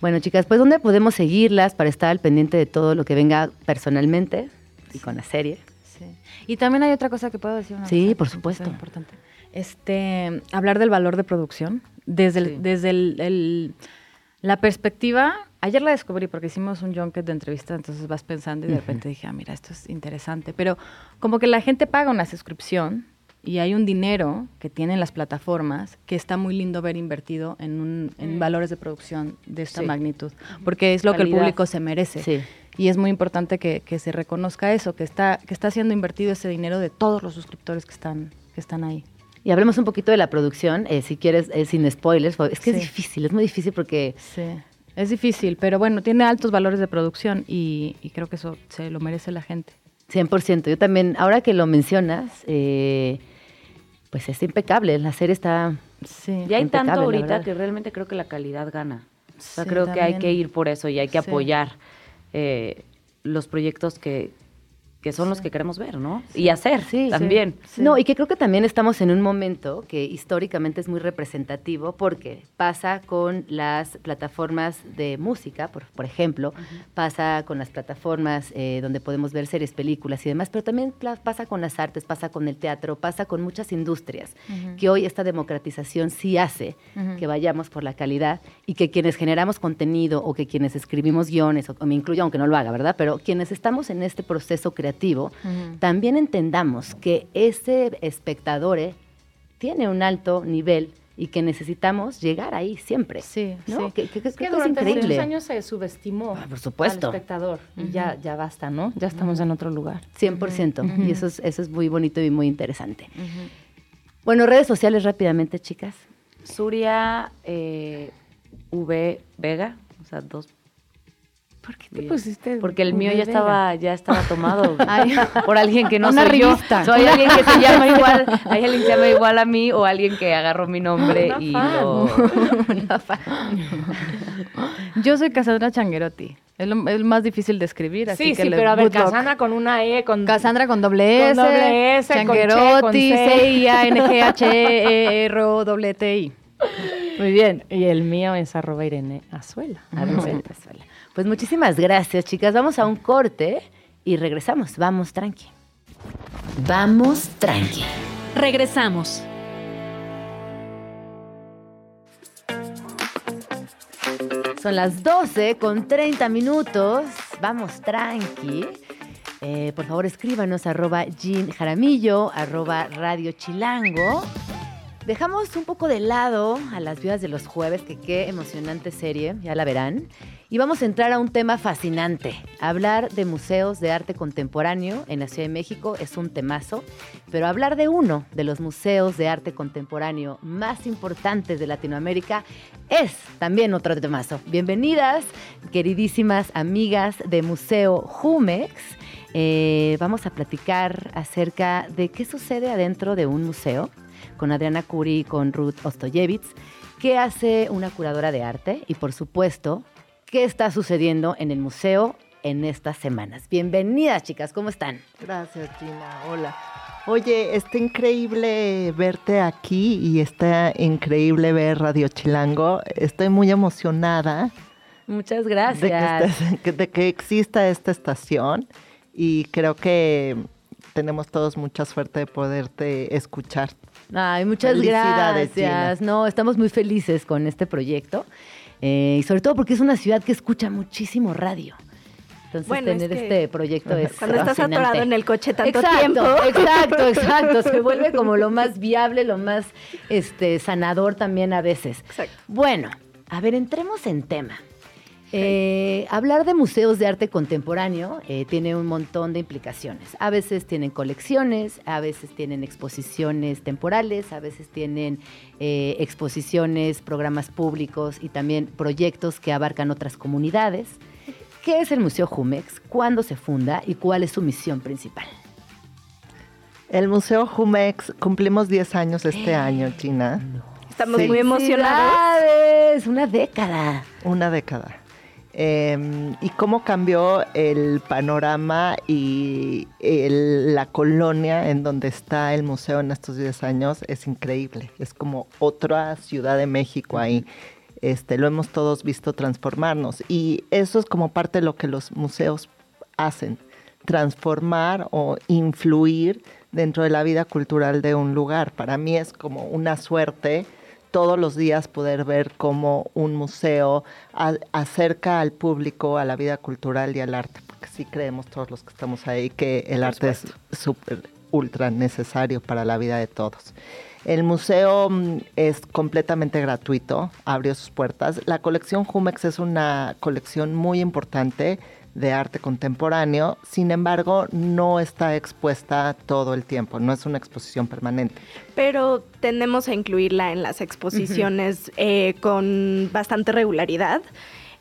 Bueno, chicas, pues ¿dónde podemos seguirlas para estar al pendiente de todo lo que venga personalmente y con la serie? Sí. Y también hay otra cosa que puedo decir. una Sí, cosa por supuesto. es importante. Este, hablar del valor de producción desde, el- Sí. desde el- el- la perspectiva. Ayer la descubrí porque hicimos un junket de entrevista, entonces vas pensando y de repente dije, ah, mira, esto es interesante. Pero como que la gente paga una suscripción y hay un dinero que tienen las plataformas que está muy lindo ver invertido en, un, en valores de producción de esta Sí. magnitud, porque es lo que el público se merece. Sí. Y es muy importante que, que se reconozca eso, que está, que está siendo invertido ese dinero de todos los suscriptores que están, que están ahí. Y hablemos un poquito de la producción, eh, si quieres, eh, sin spoilers. Es que es difícil, es muy difícil porque Sí. Es difícil, pero bueno, tiene altos valores de producción y, y creo que eso se lo merece la gente. 100%. Yo también, ahora que lo mencionas, eh, pues es impecable. La serie está. Sí. Ya hay tanto ahorita que realmente creo que la calidad gana. O sea, Sí, creo que hay que ir por eso y hay que Sí. apoyar eh, los proyectos que, que son los que queremos ver, ¿no? Y hacer Sí, también. sí. No, y que creo que también estamos en un momento que históricamente es muy representativo porque pasa con las plataformas de música, por, por ejemplo, pasa con las plataformas eh, donde podemos ver series, películas y demás, pero también pasa con las artes, pasa con el teatro, pasa con muchas industrias, Ujú. que hoy esta democratización sí hace Ujú. que vayamos por la calidad y que quienes generamos contenido o que quienes escribimos guiones, o, o me incluyo aunque no lo haga, ¿verdad? Pero quienes estamos en este proceso creativo, También entendamos que ese espectador eh, tiene un alto nivel y que necesitamos llegar ahí siempre. Sí, ¿no? sí. Que, que- que Es que es durante muchos increíble. años se subestimó por supuesto. al espectador y ya, ya basta, ¿no? Ya estamos en otro lugar. 100%. Ujú. Y eso es, eso es muy bonito y muy interesante. Bueno, redes sociales rápidamente, chicas. Suria eh, V Vega, o sea, dos. ¿Por qué te pusiste Porque el mío ya estaba, ya estaba tomado Ay. por alguien que no Una soy revista. yo. Soy alguien que se llama igual, hay alguien que se llama igual a mí o alguien que agarró mi nombre Una y fan. lo. Una fan. Yo soy Cassandra Changuerotti. Es lo, es más difícil de escribir, así Sí, que sí, le- pero a ver. Cassandra con una E, con... Cassandra con doble S, Con doble S, con che, con Changuerotti, C. C-I-A-N-G-H-E-R-O-T-I. Muy bien. Y el mío es arroba Irene Azuela. Arroba Azuela. Pues muchísimas gracias, chicas. Vamos a un corte y regresamos. Vamos, tranqui. Vamos tranqui. Regresamos. Son las 12 con 30 minutos. Vamos, tranqui. Eh, por favor, escríbanos arroba Jean Jaramillo, arroba Radio Chilango. Dejamos un poco de lado a las viudas de los jueves, que qué emocionante serie, ya la verán. Y vamos a entrar a un tema fascinante. Hablar de museos de arte contemporáneo en la Ciudad de México es un temazo, pero hablar de uno de los museos de arte contemporáneo más importantes de Latinoamérica es también otro temazo. Bienvenidas, queridísimas amigas de Museo Jumex. Eh, vamos a platicar acerca de qué sucede adentro de un museo con Adriana Curi y con Ruth Ostoyevitz, qué hace una curadora de arte y por supuesto, qué está sucediendo en el museo en estas semanas. Bienvenidas chicas, ¿cómo están? Gracias, Gina. Hola. Oye, está increíble verte aquí y está increíble ver Radio Chilango. Estoy muy emocionada Muchas de gracias. que, estés- que- de que exista esta estación y creo que tenemos todos mucha suerte de poderte escuchar. Ay, muchas gracias. No, estamos muy felices con este proyecto eh, y sobre todo porque es una ciudad que escucha muchísimo radio. Entonces Bueno, es tener que este proyecto es cuando estás atorado en el coche tanto exacto, tiempo. Exacto, exacto. Se vuelve como lo más viable, lo más este, sanador también a veces. Bueno, a ver, entremos en tema. Eh, hablar de museos de arte contemporáneo eh, tiene un montón de implicaciones. A veces tienen colecciones, a veces tienen exposiciones temporales, a veces tienen eh, exposiciones, programas públicos y también proyectos que abarcan otras comunidades. ¿Qué es el Museo Jumex? ¿Cuándo se funda y cuál es su misión principal? El Museo Jumex cumplimos 10 años este año, Gina. Estamos muy emocionados. Una década. Una década. Eh, y cómo cambió el panorama y el- la colonia en donde está el museo en estos 10 años es increíble. Es como otra ciudad de México ahí. Este, lo hemos todos visto transformarnos. Y eso es como parte de lo que los museos hacen, transformar o influir dentro de la vida cultural de un lugar. Para mí es como una suerte todos los días poder ver cómo un museo a- acerca al público a la vida cultural y al arte, porque sí creemos todos los que estamos ahí que el arte es súper, ultra necesario para la vida de todos. El museo mm, es completamente gratuito, abrió sus puertas. La colección Jumex es una colección muy importante de arte contemporáneo, sin embargo, no está expuesta todo el tiempo, no es una exposición permanente. Pero tendemos a incluirla en las exposiciones eh, con bastante regularidad.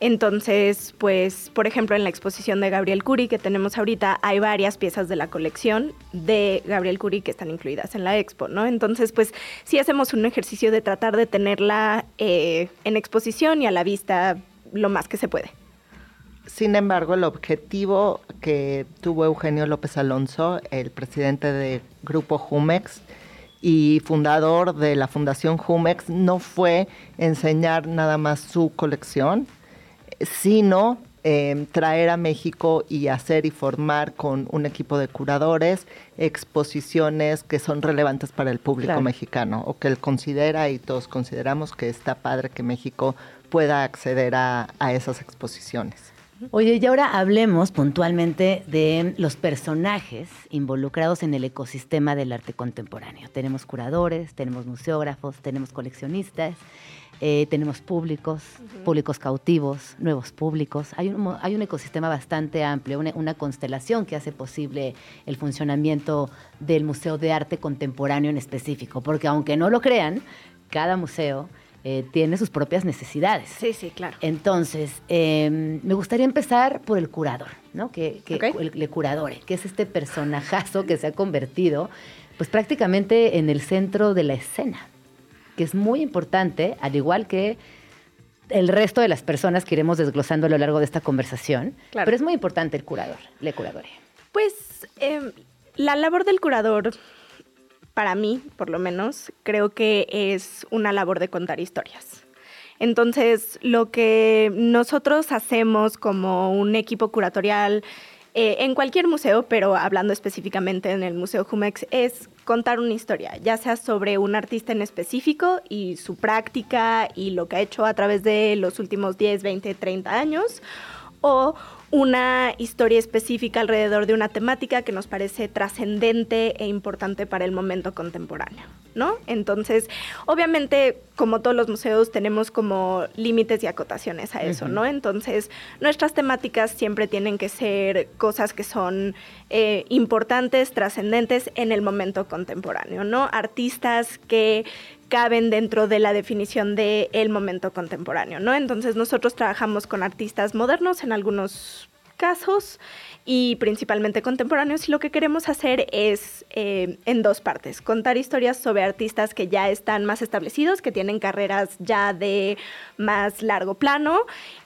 Entonces, pues, por ejemplo, en la exposición de Gabriel Curi que tenemos ahorita, hay varias piezas de la colección de Gabriel Curi que están incluidas en la expo, ¿no? Entonces, pues, sí hacemos un ejercicio de tratar de tenerla eh, en exposición y a la vista lo más que se puede. Sin embargo, el objetivo que tuvo Eugenio López Alonso, el presidente del Grupo Jumex y fundador de la Fundación Jumex, no fue enseñar nada más su colección, sino eh, traer a México y hacer y formar con un equipo de curadores exposiciones que son relevantes para el público Claro. mexicano o que él considera y todos consideramos que está padre que México pueda acceder a, a esas exposiciones. Oye, y ahora hablemos puntualmente de los personajes involucrados en el ecosistema del arte contemporáneo. Tenemos curadores, tenemos museógrafos, tenemos coleccionistas, eh, tenemos públicos, públicos cautivos, nuevos públicos. Hay un, hay un ecosistema bastante amplio, una, una constelación que hace posible el funcionamiento del Museo de Arte Contemporáneo en específico, porque aunque no lo crean, cada museo eh, tiene sus propias necesidades. Sí, sí, claro. Entonces, eh, me gustaría empezar por el curador, ¿no? Que, que el, el curadore, que es este personajazo que se ha convertido, pues prácticamente en el centro de la escena, que es muy importante, al igual que el resto de las personas que iremos desglosando a lo largo de esta conversación. Claro. Pero es muy importante el curador, le curadore. Pues eh, la labor del curador, para mí, por lo menos, creo que es una labor de contar historias. Entonces, lo que nosotros hacemos como un equipo curatorial eh, en cualquier museo, pero hablando específicamente en el Museo Jumex, es contar una historia, ya sea sobre un artista en específico y su práctica y lo que ha hecho a través de los últimos 10, 20, 30 años, o una historia específica alrededor de una temática que nos parece trascendente e importante para el momento contemporáneo, ¿no? Entonces, obviamente, como todos los museos, tenemos como límites y acotaciones a eso. ¿no? Entonces, nuestras temáticas siempre tienen que ser cosas que son eh, importantes, trascendentes en el momento contemporáneo, ¿no? Artistas que caben dentro de la definición del el momento contemporáneo, ¿no? Entonces nosotros trabajamos con artistas modernos en algunos casos y principalmente contemporáneos y lo que queremos hacer es eh, en dos partes, contar historias sobre artistas que ya están más establecidos, que tienen carreras ya de más largo plano,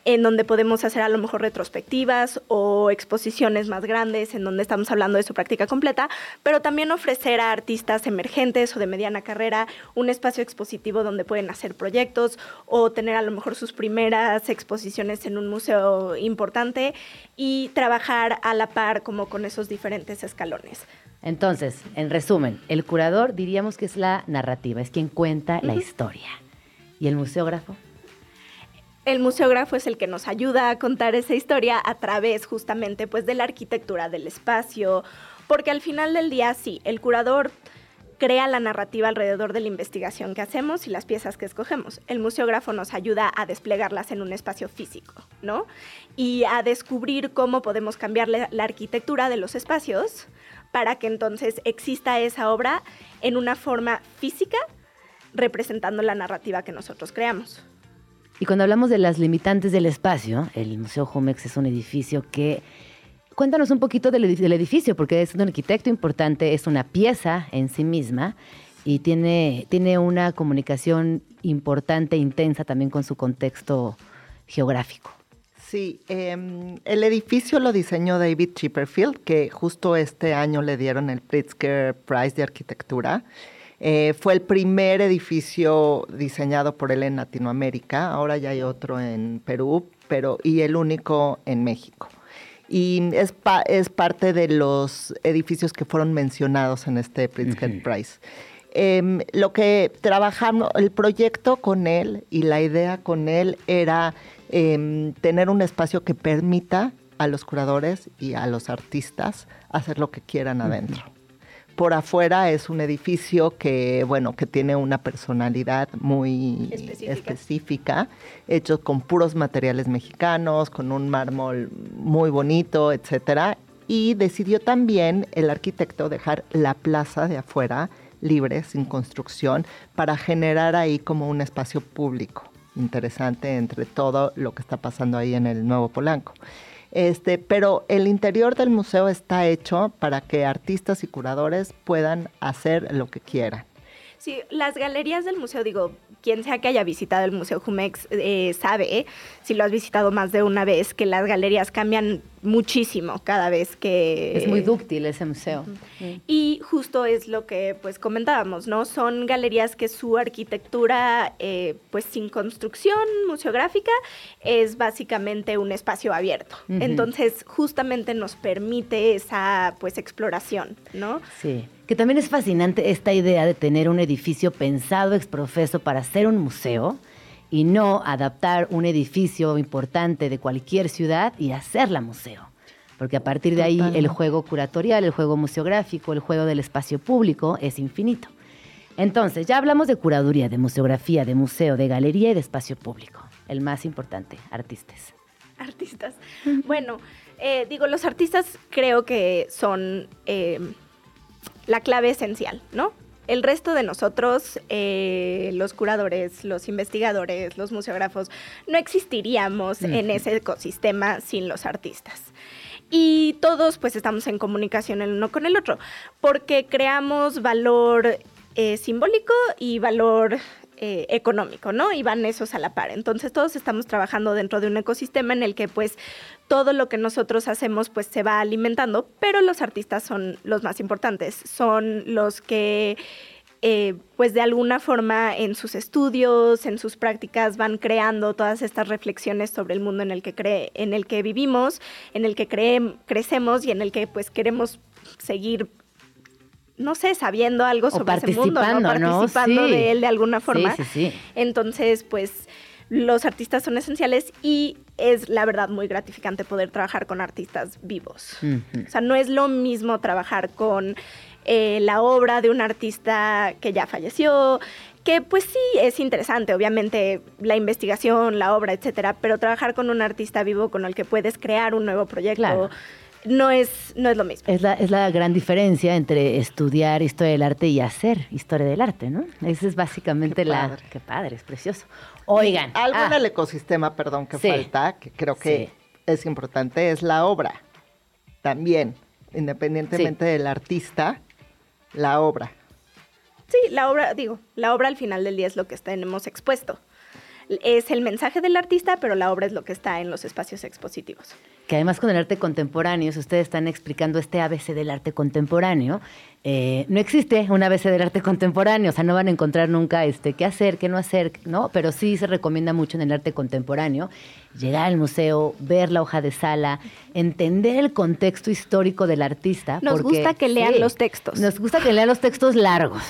en donde podemos hacer a lo mejor retrospectivas o exposiciones más grandes, en donde estamos hablando de su práctica completa, pero también ofrecer a artistas emergentes o de mediana carrera un espacio expositivo donde pueden hacer proyectos o tener a lo mejor sus primeras exposiciones en un museo importante y trabajar a la par como con esos diferentes escalones. Entonces, en resumen, el curador diríamos que es la narrativa, es quien cuenta la historia. ¿Y el museógrafo? El museógrafo es el que nos ayuda a contar esa historia a través justamente pues de la arquitectura del espacio, porque al final del día sí, el curador crea la narrativa alrededor de la investigación que hacemos y las piezas que escogemos. El museógrafo nos ayuda a desplegarlas en un espacio físico, ¿no? Y a descubrir cómo podemos cambiar la, arquitectura de los espacios para que entonces exista esa obra en una forma física representando la narrativa que nosotros creamos. Y cuando hablamos de las limitantes del espacio, el Museo Jumex es un edificio que... Cuéntanos un poquito del, edi- del edificio, porque es un arquitecto importante, es una pieza en sí misma y tiene, tiene una comunicación importante, intensa también con su contexto geográfico. Sí, em, el edificio lo diseñó David Chipperfield, que justo este año le dieron el Pritzker Prize de Arquitectura. Eh, fue el primer edificio diseñado por él en Latinoamérica, ahora ya hay otro en Perú, pero y el único en México. Y es, pa- es parte de los edificios que fueron mencionados en este Pritzker Prize. Em, lo que trabajamos, el proyecto con él y la idea con él era em, tener un espacio que permita a los curadores y a los artistas hacer lo que quieran adentro. Por afuera es un edificio que, bueno, que tiene una personalidad muy específica, hecho con puros materiales mexicanos, con un mármol muy bonito, etcétera. Y decidió también el arquitecto dejar la plaza de afuera libre, sin construcción, para generar ahí como un espacio público interesante entre todo lo que está pasando ahí en el Nuevo Polanco. Este, pero el interior del museo está hecho para que artistas y curadores puedan hacer lo que quieran. Sí, las galerías del museo, digo, quien sea que haya visitado el Museo Jumex eh, sabe, si lo has visitado más de una vez, que las galerías cambian muchísimo cada vez que... Es muy dúctil ese museo. Y justo es lo que pues comentábamos, ¿no? Son galerías que su arquitectura, eh, pues sin construcción museográfica, es básicamente un espacio abierto. Entonces, justamente nos permite esa pues exploración, ¿no? Sí. Que también es fascinante esta idea de tener un edificio pensado ex profeso para ser un museo y no adaptar un edificio importante de cualquier ciudad y hacerla museo. Porque a partir de ahí el juego curatorial, el juego museográfico, el juego del espacio público es infinito. Entonces, ya hablamos de curaduría, de museografía, de museo, de galería y de espacio público. El más importante, artistas. Artistas. Bueno, eh, digo, los artistas creo que son eh, la clave esencial, ¿no? El resto de nosotros, eh, los curadores, los investigadores, los museógrafos, no existiríamos en ese ecosistema sin los artistas. Y todos pues estamos en comunicación el uno con el otro, porque creamos valor eh, simbólico y valor eh, económico, ¿no? Y van esos a la par. Entonces todos estamos trabajando dentro de un ecosistema en el que pues todo lo que nosotros hacemos pues se va alimentando, pero los artistas son los más importantes, son los que eh, pues de alguna forma en sus estudios, en sus prácticas van creando todas estas reflexiones sobre el mundo en el que cree, en el que vivimos, en el que creem- crecemos y en el que pues queremos seguir no sé, sabiendo algo O sobre ese mundo, ¿no? participando, ¿no? Participando Sí. de él de alguna forma. Sí, sí, sí. Entonces, pues los artistas son esenciales y es la verdad muy gratificante poder trabajar con artistas vivos. O sea, no es lo mismo trabajar con eh, la obra de un artista que ya falleció, que pues sí es interesante, obviamente, la investigación, la obra, etcétera, pero trabajar con un artista vivo con el que puedes crear un nuevo proyecto Claro. no, es, no es lo mismo. Es la, es la gran diferencia entre estudiar historia del arte y hacer historia del arte, ¿no? Esa es básicamente Qué la... Qué padre, es precioso. Oigan. Algo en ah, el ecosistema, perdón, que Sí. falta, que creo que es importante, es la obra. También, independientemente del artista, la obra. Sí, la obra, digo, la obra al final del día es lo que tenemos expuesto. Es el mensaje del artista, pero la obra es lo que está en los espacios expositivos. que además con el arte contemporáneo, si ustedes están explicando este ABC del arte contemporáneo, eh, no existe un ABC del arte contemporáneo, o sea, no van a encontrar nunca este, qué hacer, qué no hacer, ¿no? Pero sí se recomienda mucho en el arte contemporáneo llegar al museo, ver la hoja de sala, entender el contexto histórico del artista. Nos porque- gusta que lean sí, los textos. Nos gusta que lean los textos largos,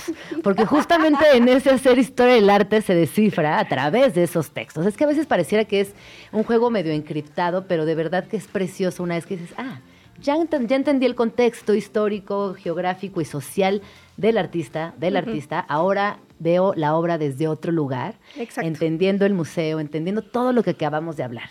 porque justamente en ese hacer historia del arte se descifra a través de esos textos. Es que a veces pareciera que es un juego medio encriptado, pero de verdad que es precioso una vez que dices, ah, ya, enten- ya entendí el contexto histórico, geográfico y social del artista, del artista, ahora veo la obra desde otro lugar, Exacto. entendiendo el museo, entendiendo todo lo que acabamos de hablar.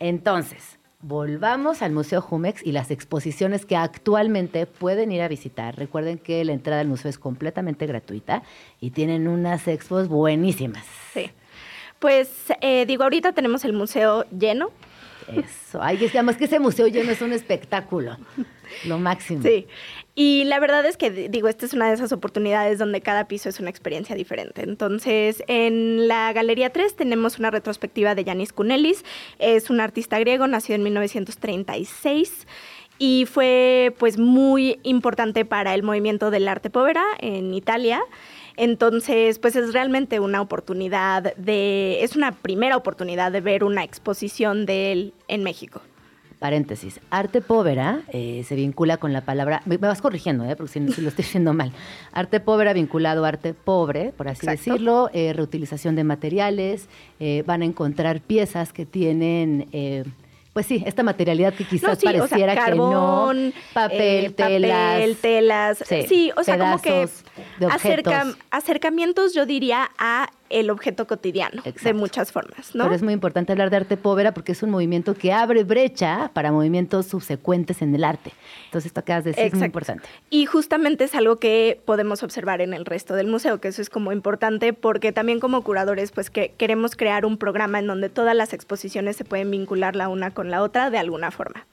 Entonces, volvamos al Museo Jumex y las exposiciones que actualmente pueden ir a visitar. Recuerden que la entrada al museo es completamente gratuita y tienen unas expos buenísimas. Sí. Pues eh, digo, ahorita tenemos el museo lleno. Eso. Ay, es que además que ese museo lleno es un espectáculo. Lo máximo. Sí. Y la verdad es que, di- digo, esta es una de esas oportunidades donde cada piso es una experiencia diferente. Entonces, en la Galería 3 tenemos una retrospectiva de Yanis Kunelis. Es un artista griego, nacido en 1936 y fue pues muy importante para el movimiento del arte povera en Italia. Entonces, pues es realmente una oportunidad de, es una primera oportunidad de ver una exposición de él en México. Paréntesis. Arte povera eh, se vincula con la palabra. Me, me vas corrigiendo, ¿eh? porque si, si lo estoy diciendo mal. Arte povera vinculado a arte pobre, por así Exacto. decirlo. eh, reutilización de materiales. eh, van a encontrar piezas que tienen. Pues sí, esta materialidad que quizás sí, o sea, pareciera carbón, que no. Papel, eh, telas. papel, telas. Sí, Sí, o sea, como que acerca- acercamientos, yo diría, a el objeto cotidiano de muchas formas, ¿no? Pero es muy importante hablar de arte povera porque es un movimiento que abre brecha para movimientos subsecuentes en el arte. Entonces, esto que acabas de decir es muy importante. Y justamente es algo que podemos observar en el resto del museo, que eso es como importante porque también como curadores, pues que queremos crear un programa en donde todas las exposiciones se pueden vincular la una con la otra de alguna forma.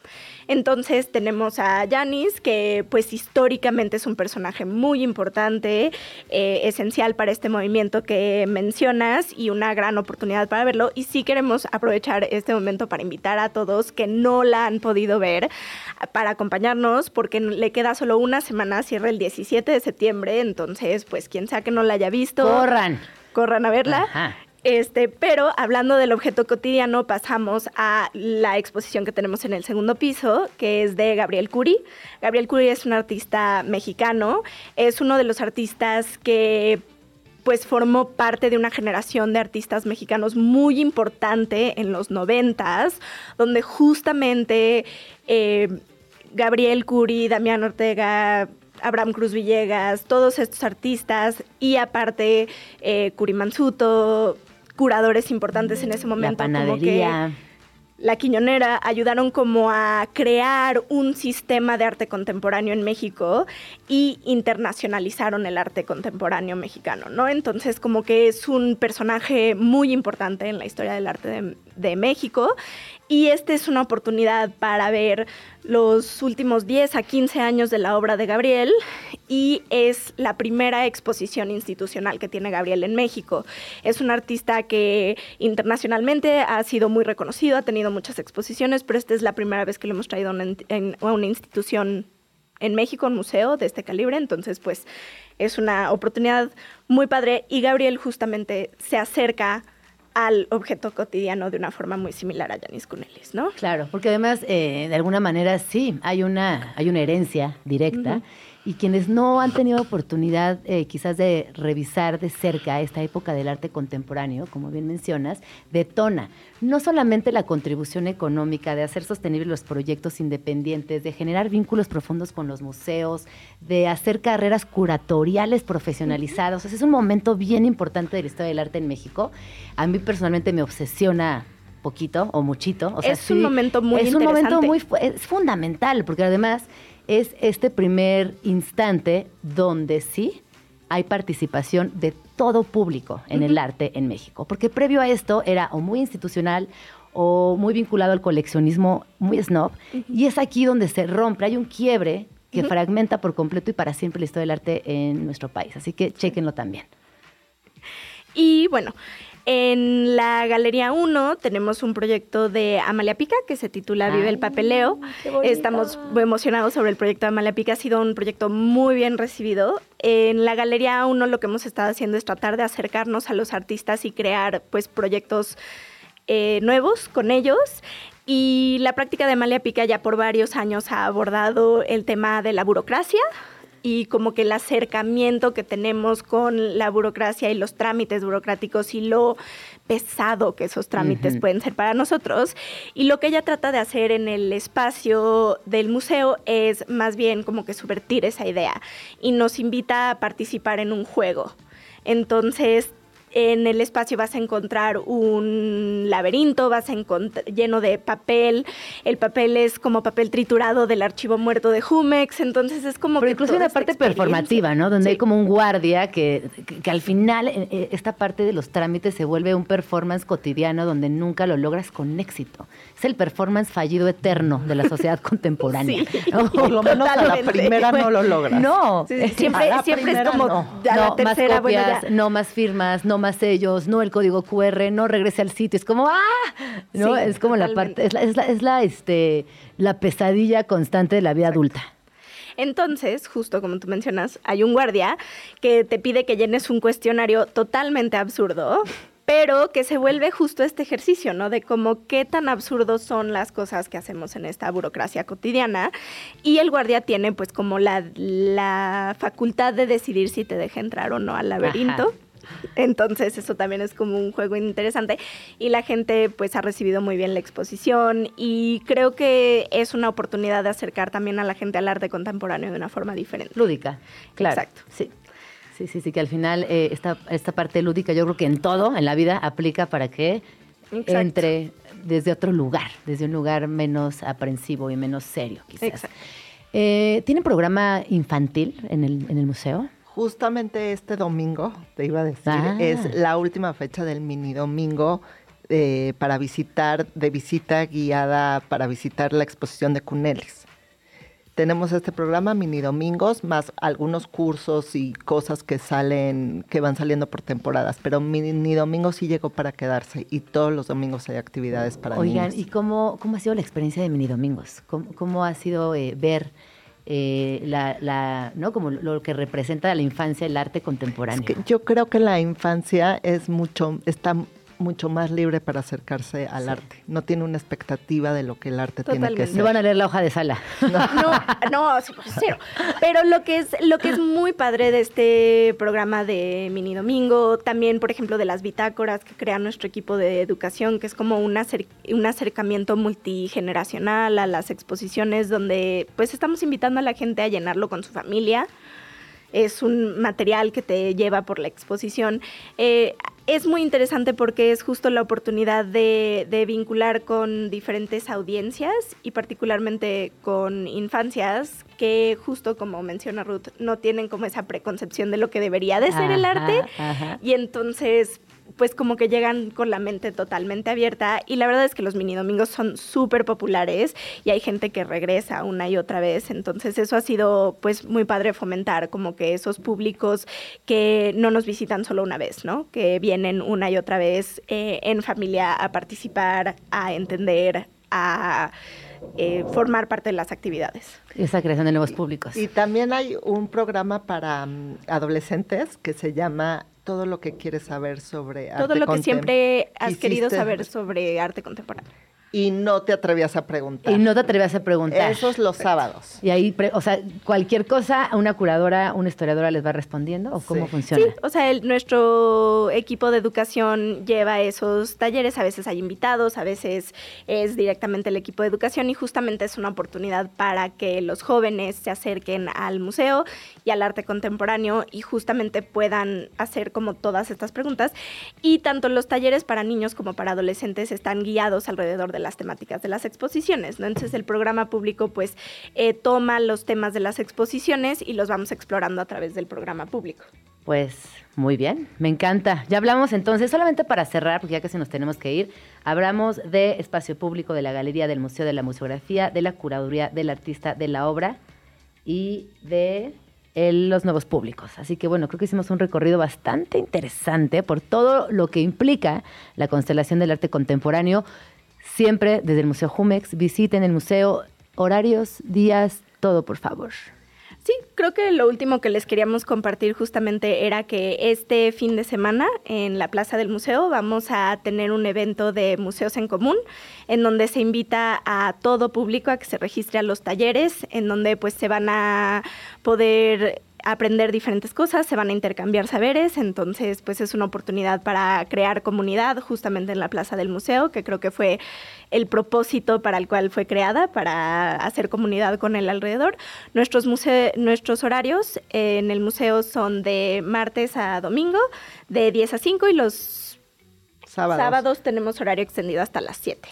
Entonces tenemos a Janis, que pues históricamente es un personaje muy importante, eh, esencial para este movimiento que mencionas y una gran oportunidad para verlo. Y sí queremos aprovechar este momento para invitar a todos que no la han podido ver para acompañarnos porque le queda solo una semana, cierra el 17 de septiembre, entonces pues quien sea que no la haya visto. Corran. Corran a verla. Ajá. Este, pero hablando del objeto cotidiano, pasamos a la exposición que tenemos en el segundo piso, que es de Gabriel Curi. Gabriel Curi es un artista mexicano, es uno de los artistas que pues formó parte de una generación de artistas mexicanos muy importante en los noventas, donde justamente eh, Gabriel Curi, Damián Ortega, Abraham Cruz Villegas, todos estos artistas y aparte eh, Curi Mansuto, curadores importantes en ese momento. La panadería. la Quiñonera ayudaron como a crear un sistema de arte contemporáneo en México y internacionalizaron el arte contemporáneo mexicano, ¿no? Entonces como que es un personaje muy importante en la historia del arte de, de México y esta es una oportunidad para ver los últimos 10 a 15 años de la obra de Gabriel y es la primera exposición institucional que tiene Gabriel en México. Es un artista que internacionalmente ha sido muy reconocido, ha tenido muchas exposiciones, pero esta es la primera vez que lo hemos traído a una, institución en México, un museo de este calibre, entonces pues es una oportunidad muy padre y Gabriel justamente se acerca al objeto cotidiano de una forma muy similar a Janis Kunelis, ¿no? Claro, porque además, eh, de alguna manera, sí, hay una, hay una herencia directa. Y quienes no han tenido oportunidad eh, quizás de revisar de cerca esta época del arte contemporáneo, como bien mencionas, detona no solamente la contribución económica de hacer sostenibles los proyectos independientes, de generar vínculos profundos con los museos, de hacer carreras curatoriales profesionalizadas. es un momento bien importante de la historia del arte en México. A mí personalmente me obsesiona poquito o muchito. O sea, es un momento muy Es un momento muy es fundamental, porque además es este primer instante donde sí hay participación de todo público en el arte en México. Porque previo a esto era o muy institucional o muy vinculado al coleccionismo muy snob. Y es aquí donde se rompe, hay un quiebre que fragmenta por completo y para siempre la historia del arte en nuestro país. Así que chequenlo también. Y bueno, en la Galería 1 tenemos un proyecto de Amalia Pica que se titula Vive el Papeleo. Estamos muy emocionados sobre el proyecto de Amalia Pica. Ha sido un proyecto muy bien recibido. En la Galería 1 lo que hemos estado haciendo es tratar de acercarnos a los artistas y crear pues proyectos eh, nuevos con ellos. Y la práctica de Amalia Pica ya por varios años ha abordado el tema de la burocracia, y como que el acercamiento que tenemos con la burocracia y los trámites burocráticos y lo pesado que esos trámites pueden ser para nosotros. Y lo que ella trata de hacer en el espacio del museo es más bien como que subvertir esa idea y nos invita a participar en un juego. Entonces en el espacio vas a encontrar un laberinto, vas a encontrar lleno de papel. El papel es como papel triturado del archivo muerto de Jumex, entonces es como Pero incluso hay una parte performativa, ¿no? Donde hay como un guardia que, que, al final eh, eh, esta parte de los trámites se vuelve un performance cotidiano donde nunca lo logras con éxito. Es el performance fallido eterno de la sociedad contemporánea. Por lo menos a la primera no lo logras. No, siempre, siempre es como a la tercera, más copias, no más firmas, no más sellos, no el código QR, no regrese al sitio. Es como, ¡ah! ¿No? es como la parte, es la, es la, es la, este, la pesadilla constante de la vida adulta. Entonces, justo como tú mencionas, hay un guardia que te pide que llenes un cuestionario totalmente absurdo pero que se vuelve justo este ejercicio, ¿no? De cómo qué tan absurdos son las cosas que hacemos en esta burocracia cotidiana. Y el guardia tiene pues como la, la facultad de decidir si te deja entrar o no al laberinto. Entonces eso también es como un juego interesante y la gente pues ha recibido muy bien la exposición y creo que es una oportunidad de acercar también a la gente al arte contemporáneo de una forma diferente. Lúdica, claro. Exacto. Sí. Sí, sí, sí, que al final eh, esta, esta parte lúdica yo creo que en todo, en la vida, aplica para que Exacto. entre desde otro lugar, desde un lugar menos aprensivo y menos serio, quizás. Exacto. Eh, ¿Tienen programa infantil en el, en el museo? Justamente este domingo, te iba a decir, Ah. es la última fecha del mini domingo eh, para visitar, de visita guiada para visitar la exposición de Cunelis. Tenemos este programa mini domingos más algunos cursos y cosas que salen, que van saliendo por temporadas, pero mini domingo sí llegó para quedarse y todos los domingos hay actividades para Oigan, niños. ¿y cómo, cómo ha sido la experiencia de Mini Domingos? ¿Cómo, cómo ha sido eh, ver eh, la, la, ¿no? como lo que representa la infancia el arte contemporáneo? que yo creo que la infancia es mucho, está mucho más libre para acercarse al arte. No tiene una expectativa de lo que el arte tiene que ser. No van a leer la hoja de sala. No, no, sí, pues, cero. Pero lo que es lo que es muy padre de este programa de Mini Domingo, también, por ejemplo, de las bitácoras que crea nuestro equipo de educación, que es como un, acer- un acercamiento multigeneracional a las exposiciones, donde pues estamos invitando a la gente a llenarlo con su familia. Es un material que te lleva por la exposición. Eh, es muy interesante porque es justo la oportunidad de, de vincular con diferentes audiencias y particularmente con infancias que justo como menciona Ruth, no tienen como esa preconcepción de lo que debería de ser el arte ajá. y entonces pues como que llegan con la mente totalmente abierta y la verdad es que los mini domingos son súper populares y hay gente que regresa una y otra vez, entonces eso ha sido pues muy padre fomentar como que esos públicos que no nos visitan solo una vez, ¿no? Que vienen una y otra vez eh, en familia a participar, a entender, a eh, formar parte de las actividades. Esa creación de nuevos públicos. Y también hay un programa para mm, adolescentes que se llama Todo lo que quieres saber sobre arte Todo lo que siempre has querido saber sobre arte contemporáneo. Y no te atrevías a preguntar. Y no te atreves a preguntar. Esos los sábados. Y ahí, pre- o sea, cualquier cosa, una curadora, una historiadora les va respondiendo o cómo funciona. Sí, o sea, el- nuestro equipo de educación lleva esos talleres, a veces hay invitados, a veces es directamente el equipo de educación y justamente es una oportunidad para que los jóvenes se acerquen al museo y al arte contemporáneo y justamente puedan hacer como todas estas preguntas. Y tanto los talleres para niños como para adolescentes están guiados alrededor de las temáticas de las exposiciones. Entonces el programa público pues eh, toma los temas de las exposiciones y los vamos explorando a través del programa público. Pues muy bien, me encanta. Ya hablamos entonces, solamente para cerrar, porque ya casi nos tenemos que ir, hablamos de espacio público, de la galería, del Museo de la Museografía, de la curaduría del artista, de la obra y de los nuevos públicos. Así que bueno, creo que hicimos un recorrido bastante interesante por todo lo que implica la constelación del arte contemporáneo. Siempre desde el Museo Jumex, visiten el museo, horarios, días, todo por favor. Sí, creo que lo último que les queríamos compartir justamente era que este fin de semana en la Plaza del Museo vamos a tener un evento de museos en común en donde se invita a todo público a que se registre a los talleres, en donde pues se van a poder aprender diferentes cosas, se van a intercambiar saberes, entonces pues es una oportunidad para crear comunidad justamente en la Plaza del Museo, que creo que fue el propósito para el cual fue creada, para hacer comunidad con el alrededor. Nuestros, muse- nuestros horarios eh, en el museo son de martes a domingo, de 10 a 5 y los Sábados. sábados tenemos horario extendido hasta las 7.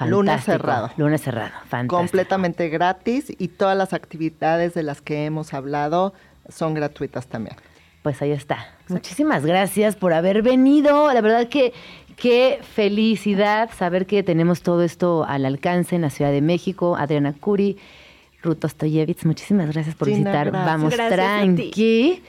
Lunes Fantástico. cerrado. Lunes cerrado, fantástico. Completamente gratis y todas las actividades de las que hemos hablado son gratuitas también. Pues ahí está. Muchísimas gracias por haber venido. La verdad que qué felicidad saber que tenemos todo esto al alcance en la Ciudad de México. Adriana Curi, Ruth Ostoyevitz, muchísimas gracias por Gina, visitar. gracias. Vamos Gracias a ti. tranqui.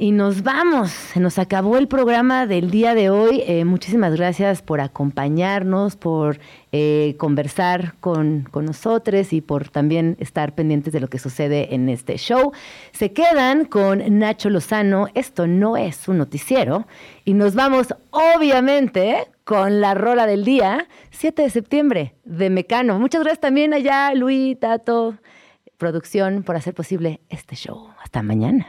Y nos vamos. Se nos acabó el programa del día de hoy. Eh, muchísimas gracias por acompañarnos, por eh, conversar con, con nosotros y por también estar pendientes de lo que sucede en este show. Se quedan con Nacho Lozano. Esto no es un noticiero. Y nos vamos, obviamente, con la rola del día, 7 de septiembre, de Mecano. Muchas gracias también allá, Luis, Tato, producción, por hacer posible este show. Hasta mañana.